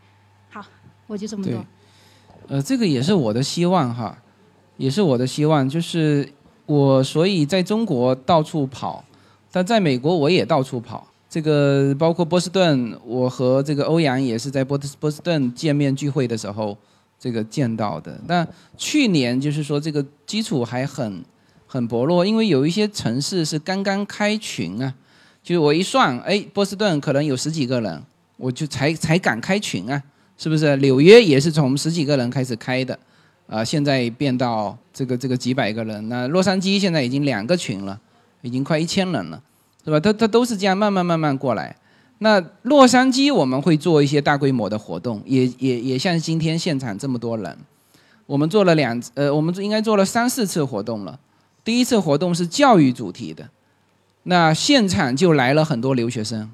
好，我就这么对多。，呃，这个也是我的希望哈，也是我的希望，就是我所以在中国到处跑，但在美国我也到处跑。这个包括波士顿，我和这个欧阳也是在波士波士顿见面聚会的时候，这个见到的。但去年就是说这个基础还很很薄弱，因为有一些城市是刚刚开群啊，就是我一算，哎，波士顿可能有十几个人，我就才才敢开群啊，是不是？纽约也是从十几个人开始开的，啊、现在变到这个这个几百个人。那洛杉矶现在已经两个群了，已经快一千人了，是吧？它它都是这样慢慢慢慢过来。那洛杉矶我们会做一些大规模的活动，也也也像今天现场这么多人，我们做了两呃，我们应该做了三四次活动了。第一次活动是教育主题的，那现场就来了很多留学生。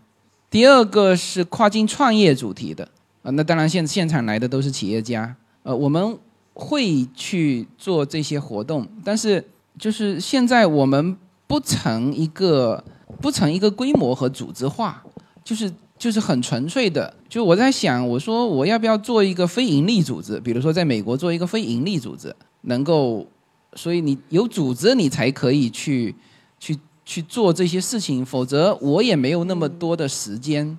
第二个是跨境创业主题的，啊，那当然现现场来的都是企业家，呃，我们会去做这些活动，但是就是现在我们不成一个不成一个规模和组织化，就是就是很纯粹的。就我在想，我说我要不要做一个非盈利组织？比如说在美国做一个非盈利组织，能够，所以你有组织，你才可以去去去做这些事情，否则我也没有那么多的时间，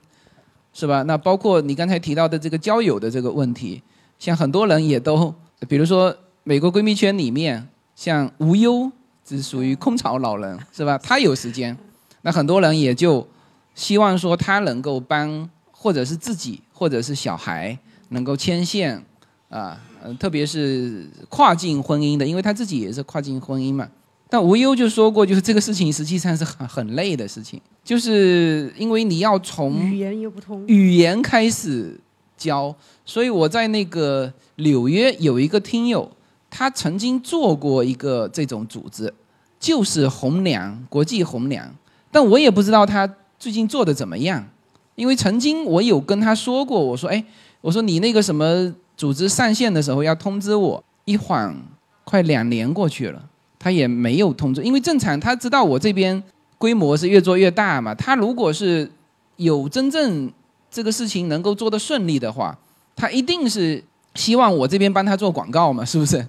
是吧？那包括你刚才提到的这个交友的这个问题，像很多人也都，比如说美国闺蜜圈里面，像无忧只属于空巢老人，是吧？他有时间，那很多人也就希望说他能够帮，或者是自己，或者是小孩能够牵线啊，呃，特别是跨境婚姻的，因为他自己也是跨境婚姻嘛。但无忧就说过，就是这个事情实际上是很很累的事情，就是因为你要从语言又不通，语言开始教，所以我在那个纽约有一个听友，他曾经做过一个这种组织，就是红娘国际红娘，但我也不知道他最近做的怎么样，因为曾经我有跟他说过，我说哎，我说你那个什么组织上线的时候要通知我，一晃快两年过去了，他也没有通知，因为正常他知道我这边规模是越做越大嘛，他如果是有真正这个事情能够做得顺利的话，他一定是希望我这边帮他做广告嘛，是不是？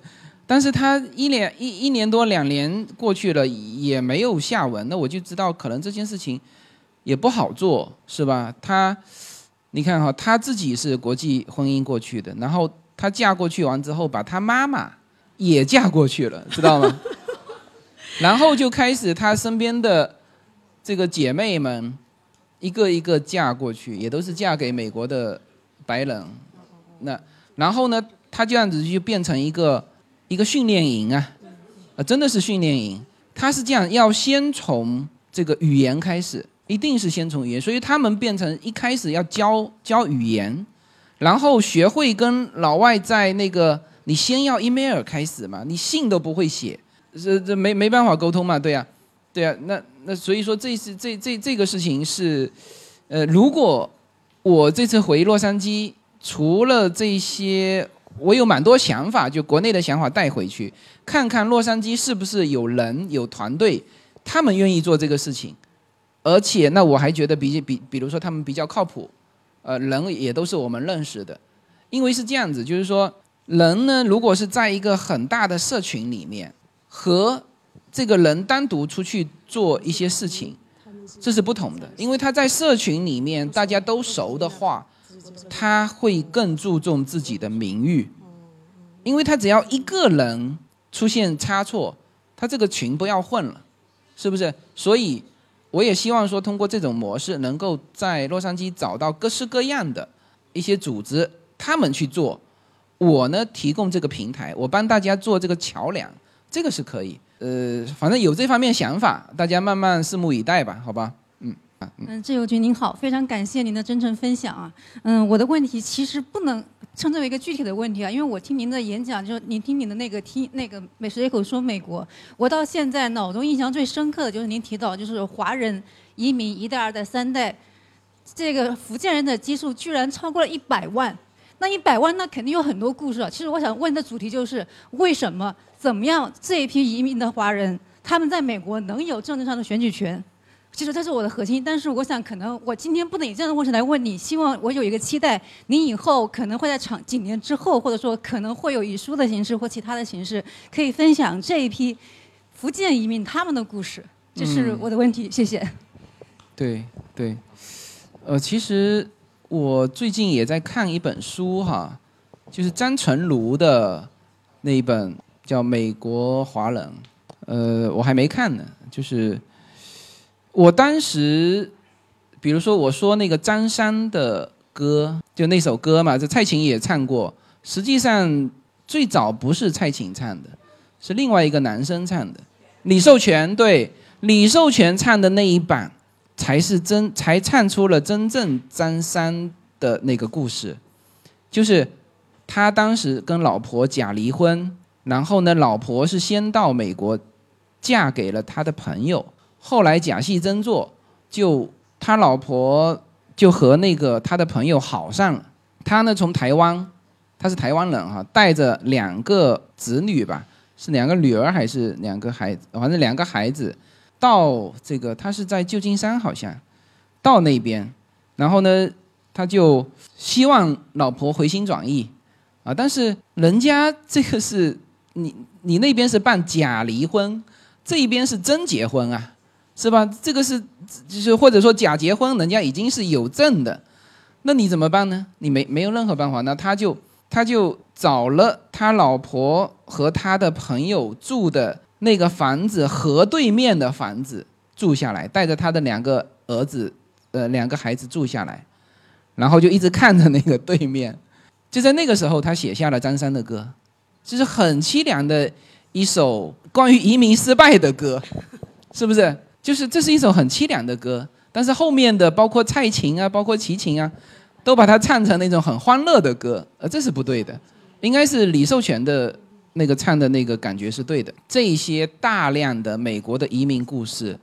但是他一年一一年多两年过去了，也没有下文，那我就知道可能这件事情也不好做，是吧？他，你看哈，他自己是国际婚姻过去的，然后她嫁过去完之后，把她妈妈也嫁过去了，知道吗？然后就开始她身边的这个姐妹们一个一个嫁过去，也都是嫁给美国的白人。那然后呢，她这样子就变成一个一个训练营啊，啊，真的是训练营。她是这样，要先从这个语言开始，一定是先从语言，所以他们变成一开始要教教语言，然后学会跟老外在那个，你先要 email 开始嘛，你信都不会写，这这没没办法沟通嘛，对呀、对呀、那那所以说这是这这这个事情是，呃，如果我这次回洛杉矶，除了这些，我有蛮多想法，就国内的想法带回去，看看洛杉矶是不是有人有团队，他们愿意做这个事情，而且那我还觉得比比比如说他们比较靠谱，呃，人也都是我们认识的，因为是这样子，就是说人呢，如果是在一个很大的社群里面，和这个人单独出去做一些事情，这是不同的，因为他在社群里面大家都熟的话，他会更注重自己的名誉，因为他只要一个人出现差错，他这个群不要混了，是不是？所以我也希望说，通过这种模式，能够在洛杉矶找到各式各样的一些组织，他们去做，我呢提供这个平台，我帮大家做这个桥梁，这个是可以。呃，反正有这方面想法，大家慢慢拭目以待吧，好吧？嗯。嗯，自由军您好，非常感谢您的真诚分享啊。嗯，我的问题其实不能称之为一个具体的问题啊，因为我听您的演讲，就是您听您的那个听那个美食街口说美国，我到现在脑中印象最深刻的就是您提到就是华人移民一代、二代、三代，这个福建人的基数居然超过了一百万。那一百万那肯定有很多故事啊。其实我想问的主题就是为什么、怎么样这一批移民的华人他们在美国能有政治上的选举权？其实这是我的核心，但是我想，可能我今天不能以这样的问题来问你。希望我有一个期待，你以后可能会在长几年之后，或者说可能会有以书的形式或其他的形式，可以分享这一批福建移民他们的故事。这是我的问题，谢谢。对对，呃，其实我最近也在看一本书哈，就是张纯如的那一本叫《美国华人》，呃，我还没看呢，就是。我当时，比如说我说那个张三的歌，就那首歌嘛，这蔡琴也唱过。实际上最早不是蔡琴唱的，是另外一个男生唱的，李寿全对，李寿全唱的那一版才是真，才唱出了真正张三的那个故事，就是他当时跟老婆假离婚，然后呢，老婆是先到美国，嫁给了他的朋友。后来假戏真做，就他老婆就和那个他的朋友好上了。他呢从台湾，他是台湾人哈，带着两个子女吧，是两个女儿还是两个孩子？反正两个孩子，到这个他是在旧金山好像，到那边，然后呢他就希望老婆回心转意，啊，但是人家这个是你你那边是办假离婚，这一边是真结婚啊。是吧？这个是，就是或者说假结婚，人家已经是有证的，那你怎么办呢？你没没有任何办法，那他就他就找了他老婆和他的朋友住的那个房子河对面的房子住下来，带着他的两个儿子，呃，两个孩子住下来，然后就一直看着那个对面，就在那个时候，他写下了张三的歌，就是很凄凉的一首关于移民失败的歌，是不是？就是这是一首很凄凉的歌，但是后面的包括蔡琴啊，包括齐秦啊，都把它唱成那种很欢乐的歌，呃，这是不对的，应该是李寿全的那个唱的那个感觉是对的。这些大量的美国的移民故事，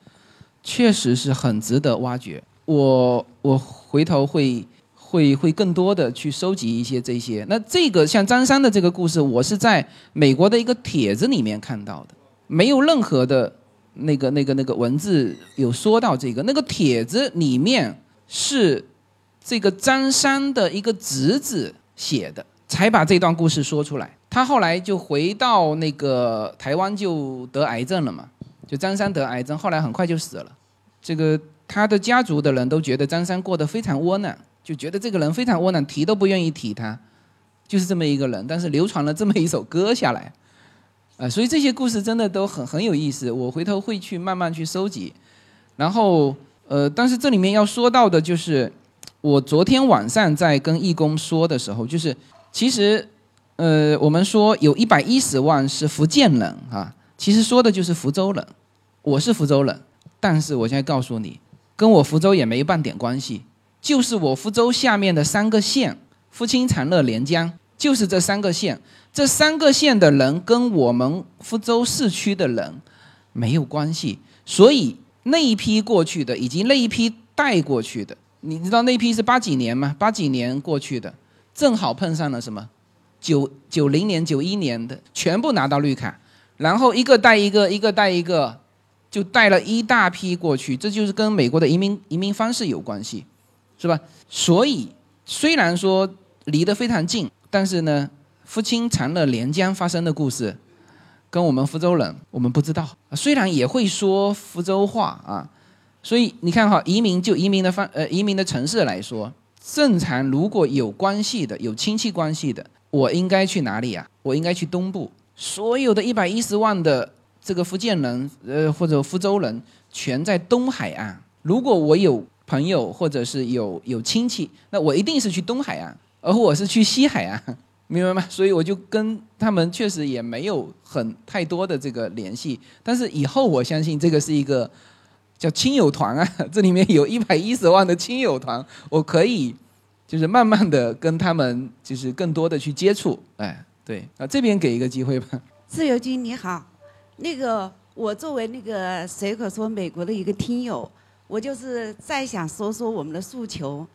确实是很值得挖掘。我我回头会会会更多的去收集一些这些。那这个像张三的这个故事，我是在美国的一个帖子里面看到的，没有任何的。那个、那个、那个文字有说到这个，那个帖子里面是这个张三的一个侄子写的，才把这段故事说出来。他后来就回到那个台湾，就得癌症了嘛，就张三得癌症，后来很快就死了。这个他的家族的人都觉得张三过得非常窝囊，就觉得这个人非常窝囊，提都不愿意提他，就是这么一个人。但是流传了这么一首歌下来。啊，所以这些故事真的都很很有意思，我回头会去慢慢去收集。然后，呃，但是这里面要说到的就是，我昨天晚上在跟义工说的时候，就是其实，呃，我们说有一百一十万是福建人啊，其实说的就是福州人。我是福州人，但是我现在告诉你，跟我福州也没半点关系，就是我福州下面的三个县，福清、长乐、连江，就是这三个县。这三个县的人跟我们福州市区的人没有关系，所以那一批过去的，以及那一批带过去的，你知道那批是八几年吗？八几年过去的，正好碰上了什么？九九零年、九一年的，全部拿到绿卡，然后一个带一个，一个带一个，就带了一大批过去。这就是跟美国的移民移民方式有关系，是吧？所以虽然说离得非常近，但是呢。福清长乐连江发生的故事，跟我们福州人我们不知道。虽然也会说福州话啊，所以你看哈，移民就移民的方呃移民的城市来说，正常如果有关系的有亲戚关系的，我应该去哪里啊？我应该去东部。所有的一百一十万的这个福建人呃或者福州人全在东海岸。如果我有朋友或者是有有亲戚，那我一定是去东海岸，而我是去西海岸。明白吗？所以我就跟他们确实也没有很太多的这个联系，但是以后我相信这个是一个叫亲友团啊，这里面有一百一十万的亲友团，我可以就是慢慢的跟他们就是更多的去接触，哎，对，啊这边给一个机会吧。自由军你好，那个我作为那个随口说美国的一个听友，我就是再想说说我们的诉求，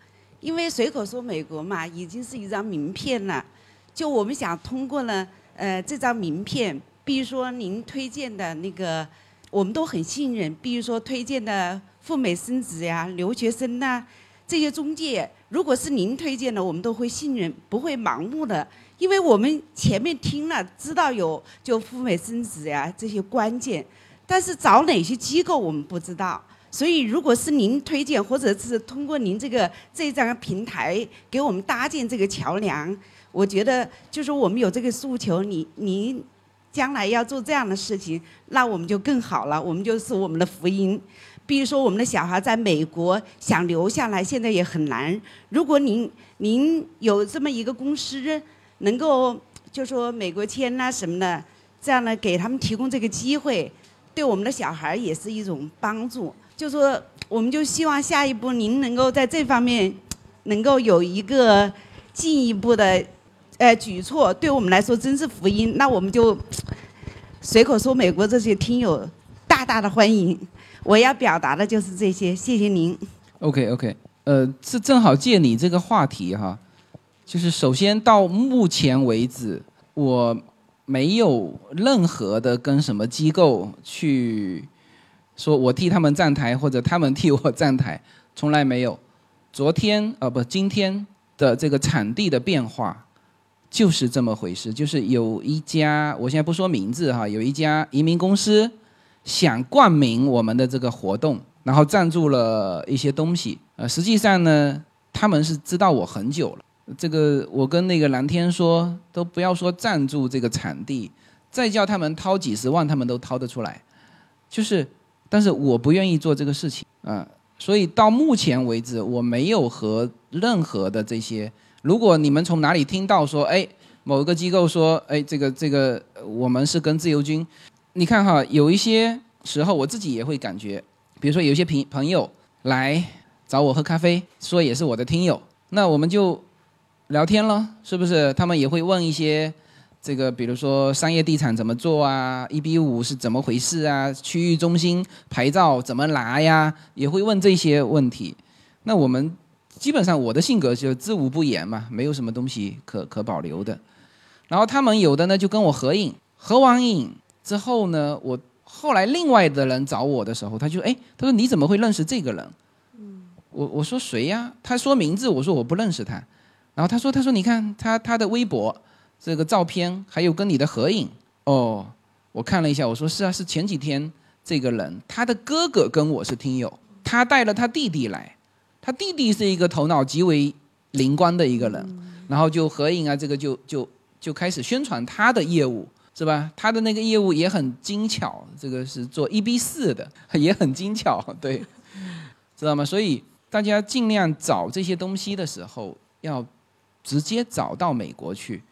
因为随口说美国嘛，已经是一张名片了，就我们想通过呢，呃，这张名片，比如说您推荐的那个。我们都很信任，比如说推荐的赴美生子呀、留学生呐，这些中介，如果是您推荐的，我们都会信任，不会盲目的，因为我们前面听了，知道有就赴美生子呀这些关键，但是找哪些机构我们不知道，所以如果是您推荐，或者是通过您这个这张平台给我们搭建这个桥梁，我觉得就是我们有这个诉求，你您。将来要做这样的事情，那我们就更好了。我们就是我们的福音。比如说，我们的小孩在美国想留下来，现在也很难。如果您您有这么一个公司，能够就说美国签呐什么的，这样呢给他们提供这个机会，对我们的小孩也是一种帮助。就说我们就希望下一步您能够在这方面能够有一个进一步的。呃，举措对我们来说真是福音。那我们就随口说，美国这些听友大大的欢迎。我要表达的就是这些，谢谢您。OK OK，呃，是正好借你这个话题哈，就是首先到目前为止，我没有任何的跟什么机构去说我替他们站台，或者他们替我站台，从来没有。昨天啊，不，今天的这个产地的变化。就是这么回事，就是有一家，我现在不说名字哈，有一家移民公司想冠名我们的这个活动，然后赞助了一些东西。呃，实际上呢，他们是知道我很久了。这个我跟那个蓝天说，都不要说赞助这个场地，再叫他们掏几十万，他们都掏得出来。就是，但是我不愿意做这个事情啊，所以到目前为止，我没有和任何的这些。如果你们从哪里听到说，哎，某个机构说，哎，这个这个，我们是跟自由军，你看哈，有一些时候我自己也会感觉，比如说有些朋朋友来找我喝咖啡，说也是我的听友，那我们就聊天了，是不是？他们也会问一些这个，比如说商业地产怎么做啊，一比五是怎么回事啊，区域中心牌照怎么拿呀，也会问这些问题，那我们。基本上我的性格就知无不言嘛，没有什么东西可可保留的。然后他们有的呢就跟我合影，合完影之后呢，我后来另外的人找我的时候，他就哎，他说你怎么会认识这个人？嗯我我说谁呀？他说名字，我说我不认识他。然后他说他说你看他他的微博这个照片，还有跟你的合影哦，我看了一下，我说是啊，是前几天这个人他的哥哥跟我是听友，他带了他弟弟来。他弟弟是一个头脑极为灵光的一个人，然后就合影啊，这个就就就开始宣传他的业务，是吧？他的那个业务也很精巧，这个是做一比四的，也很精巧，对，知道吗？所以大家尽量找这些东西的时候，要直接找到美国去。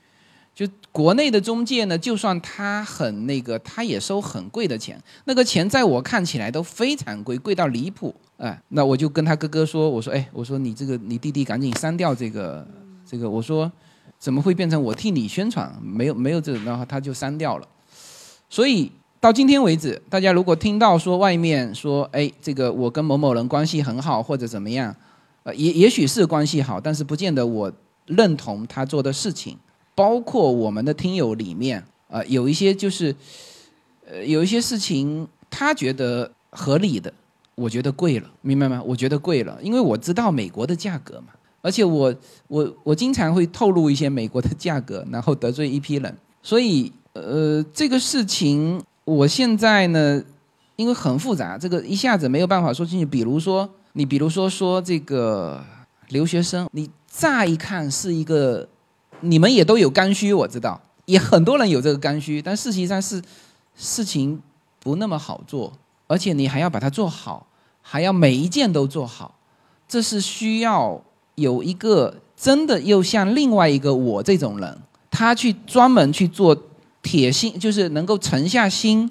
就国内的中介呢，就算他很那个，他也收很贵的钱，那个钱在我看起来都非常贵，贵到离谱。哎，那我就跟他哥哥说，我说，哎，我说你这个你弟弟赶紧删掉这个这个，我说怎么会变成我替你宣传？没有没有这种，然后他就删掉了。所以到今天为止，大家如果听到说外面说，哎，这个我跟某某人关系很好或者怎么样，呃，也也许是关系好，但是不见得我认同他做的事情。包括我们的听友里面，呃，有一些就是，呃，有一些事情他觉得合理的。我觉得贵了，明白吗？我觉得贵了，因为我知道美国的价格嘛，而且我我我经常会透露一些美国的价格，然后得罪一批人，所以呃，这个事情我现在呢，因为很复杂，这个一下子没有办法说清楚。比如说，你比如说说这个留学生，你乍一看是一个，你们也都有刚需，我知道，也很多人有这个刚需，但事实上是事情不那么好做，而且你还要把它做好。还要每一件都做好，这是需要有一个真的又像另外一个我这种人，他去专门去做铁心，就是能够沉下心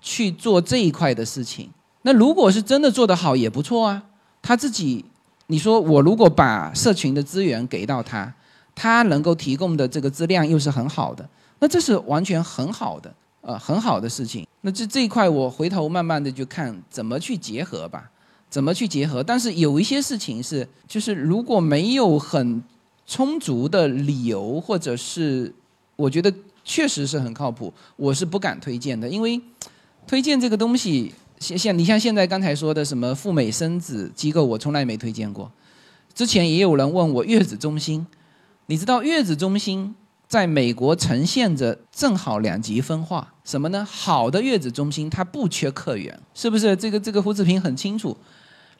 去做这一块的事情。那如果是真的做得好，也不错啊。他自己，你说我如果把社群的资源给到他，他能够提供的这个质量又是很好的，那这是完全很好的，呃，很好的事情。那这这一块，我回头慢慢的就看怎么去结合吧，怎么去结合。但是有一些事情是，就是如果没有很充足的理由，或者是我觉得确实是很靠谱，我是不敢推荐的，因为推荐这个东西。像像你像现在刚才说的什么赴美生子机构，我从来没推荐过。之前也有人问我月子中心，你知道月子中心在美国呈现着正好两极分化，什么呢？好的月子中心它不缺客源，是不是？这个这个胡志平很清楚。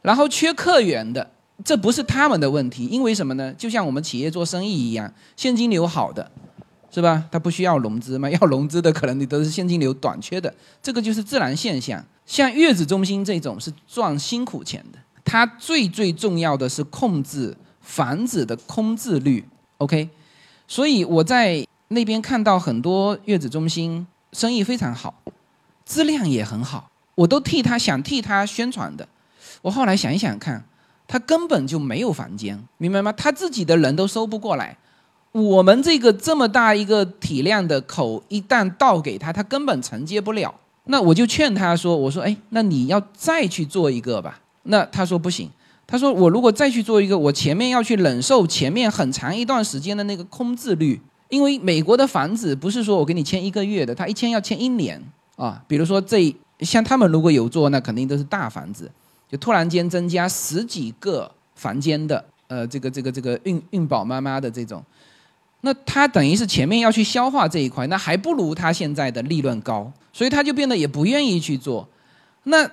然后缺客源的，这不是他们的问题，因为什么呢？就像我们企业做生意一样，现金流好的。是吧？他不需要融资嘛？要融资的可能你都是现金流短缺的，这个就是自然现象。像月子中心这种是赚辛苦钱的，它最最重要的是控制房子的空置率。OK，所以我在那边看到很多月子中心生意非常好，质量也很好，我都替他想替他宣传的。我后来想一想看，他根本就没有房间，明白吗？他自己的人都收不过来。我们这个这么大一个体量的口，一旦倒给他，他根本承接不了。那我就劝他说：“我说，哎，那你要再去做一个吧。”那他说不行。他说：“我如果再去做一个，我前面要去忍受前面很长一段时间的那个空置率，因为美国的房子不是说我给你签一个月的，他一签要签一年啊。比如说这像他们如果有做，那肯定都是大房子，就突然间增加十几个房间的，呃，这个这个这个孕孕宝妈妈的这种。”那他等于是前面要去消化这一块，那还不如他现在的利润高，所以他就变得也不愿意去做。那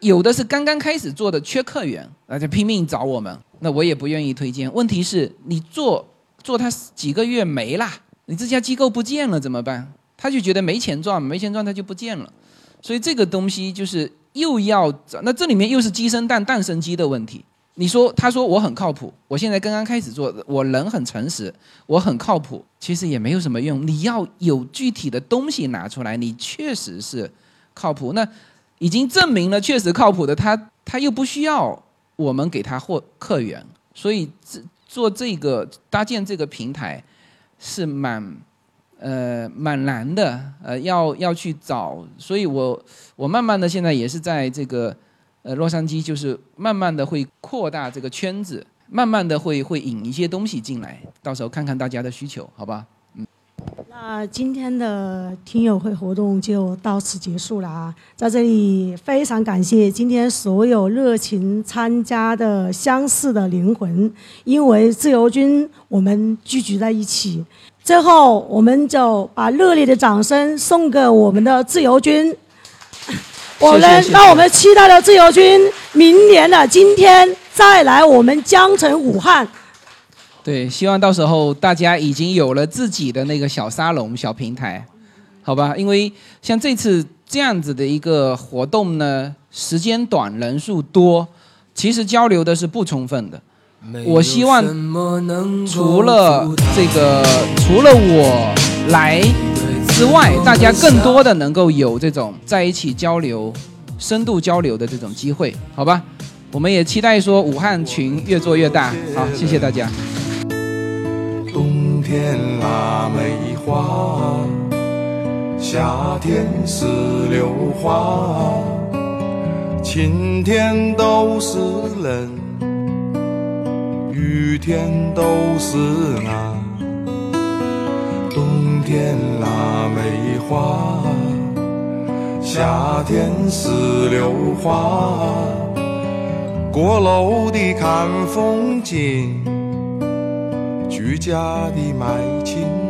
有的是刚刚开始做的缺客源，那就拼命找我们，那我也不愿意推荐。问题是你做做他几个月没啦，你这家机构不见了怎么办？他就觉得没钱赚，没钱赚他就不见了。所以这个东西就是又要那这里面又是鸡生蛋，蛋生鸡的问题。你说，他说我很靠谱，我现在刚刚开始做，我人很诚实，我很靠谱，其实也没有什么用。你要有具体的东西拿出来，你确实是靠谱。那已经证明了确实靠谱的，他他又不需要我们给他货客源，所以这做这个搭建这个平台是蛮呃蛮难的，呃要要去找，所以我我慢慢的现在也是在这个。呃，洛杉矶就是慢慢的会扩大这个圈子，慢慢的会会引一些东西进来，到时候看看大家的需求，好吧？嗯。那今天的听友会活动就到此结束了啊，在这里非常感谢今天所有热情参加的相似的灵魂，因为自由军我们聚集在一起，最后我们就把热烈的掌声送给我们的自由军。我们让我们期待的自由军明年的今天再来我们江城武汉。对，希望到时候大家已经有了自己的那个小沙龙、小平台，好吧？因为像这次这样子的一个活动呢，时间短、人数多，其实交流的是不充分的。我希望除了这个，除了我来。之外，大家更多的能够有这种在一起交流、深度交流的这种机会，好吧？我们也期待说武汉群越做越大。好，谢谢大家。冬天腊梅花，夏天石榴花，晴天都是人，雨天都是那。冬天腊梅花，夏天石榴花，过路的看风景，居家的买青。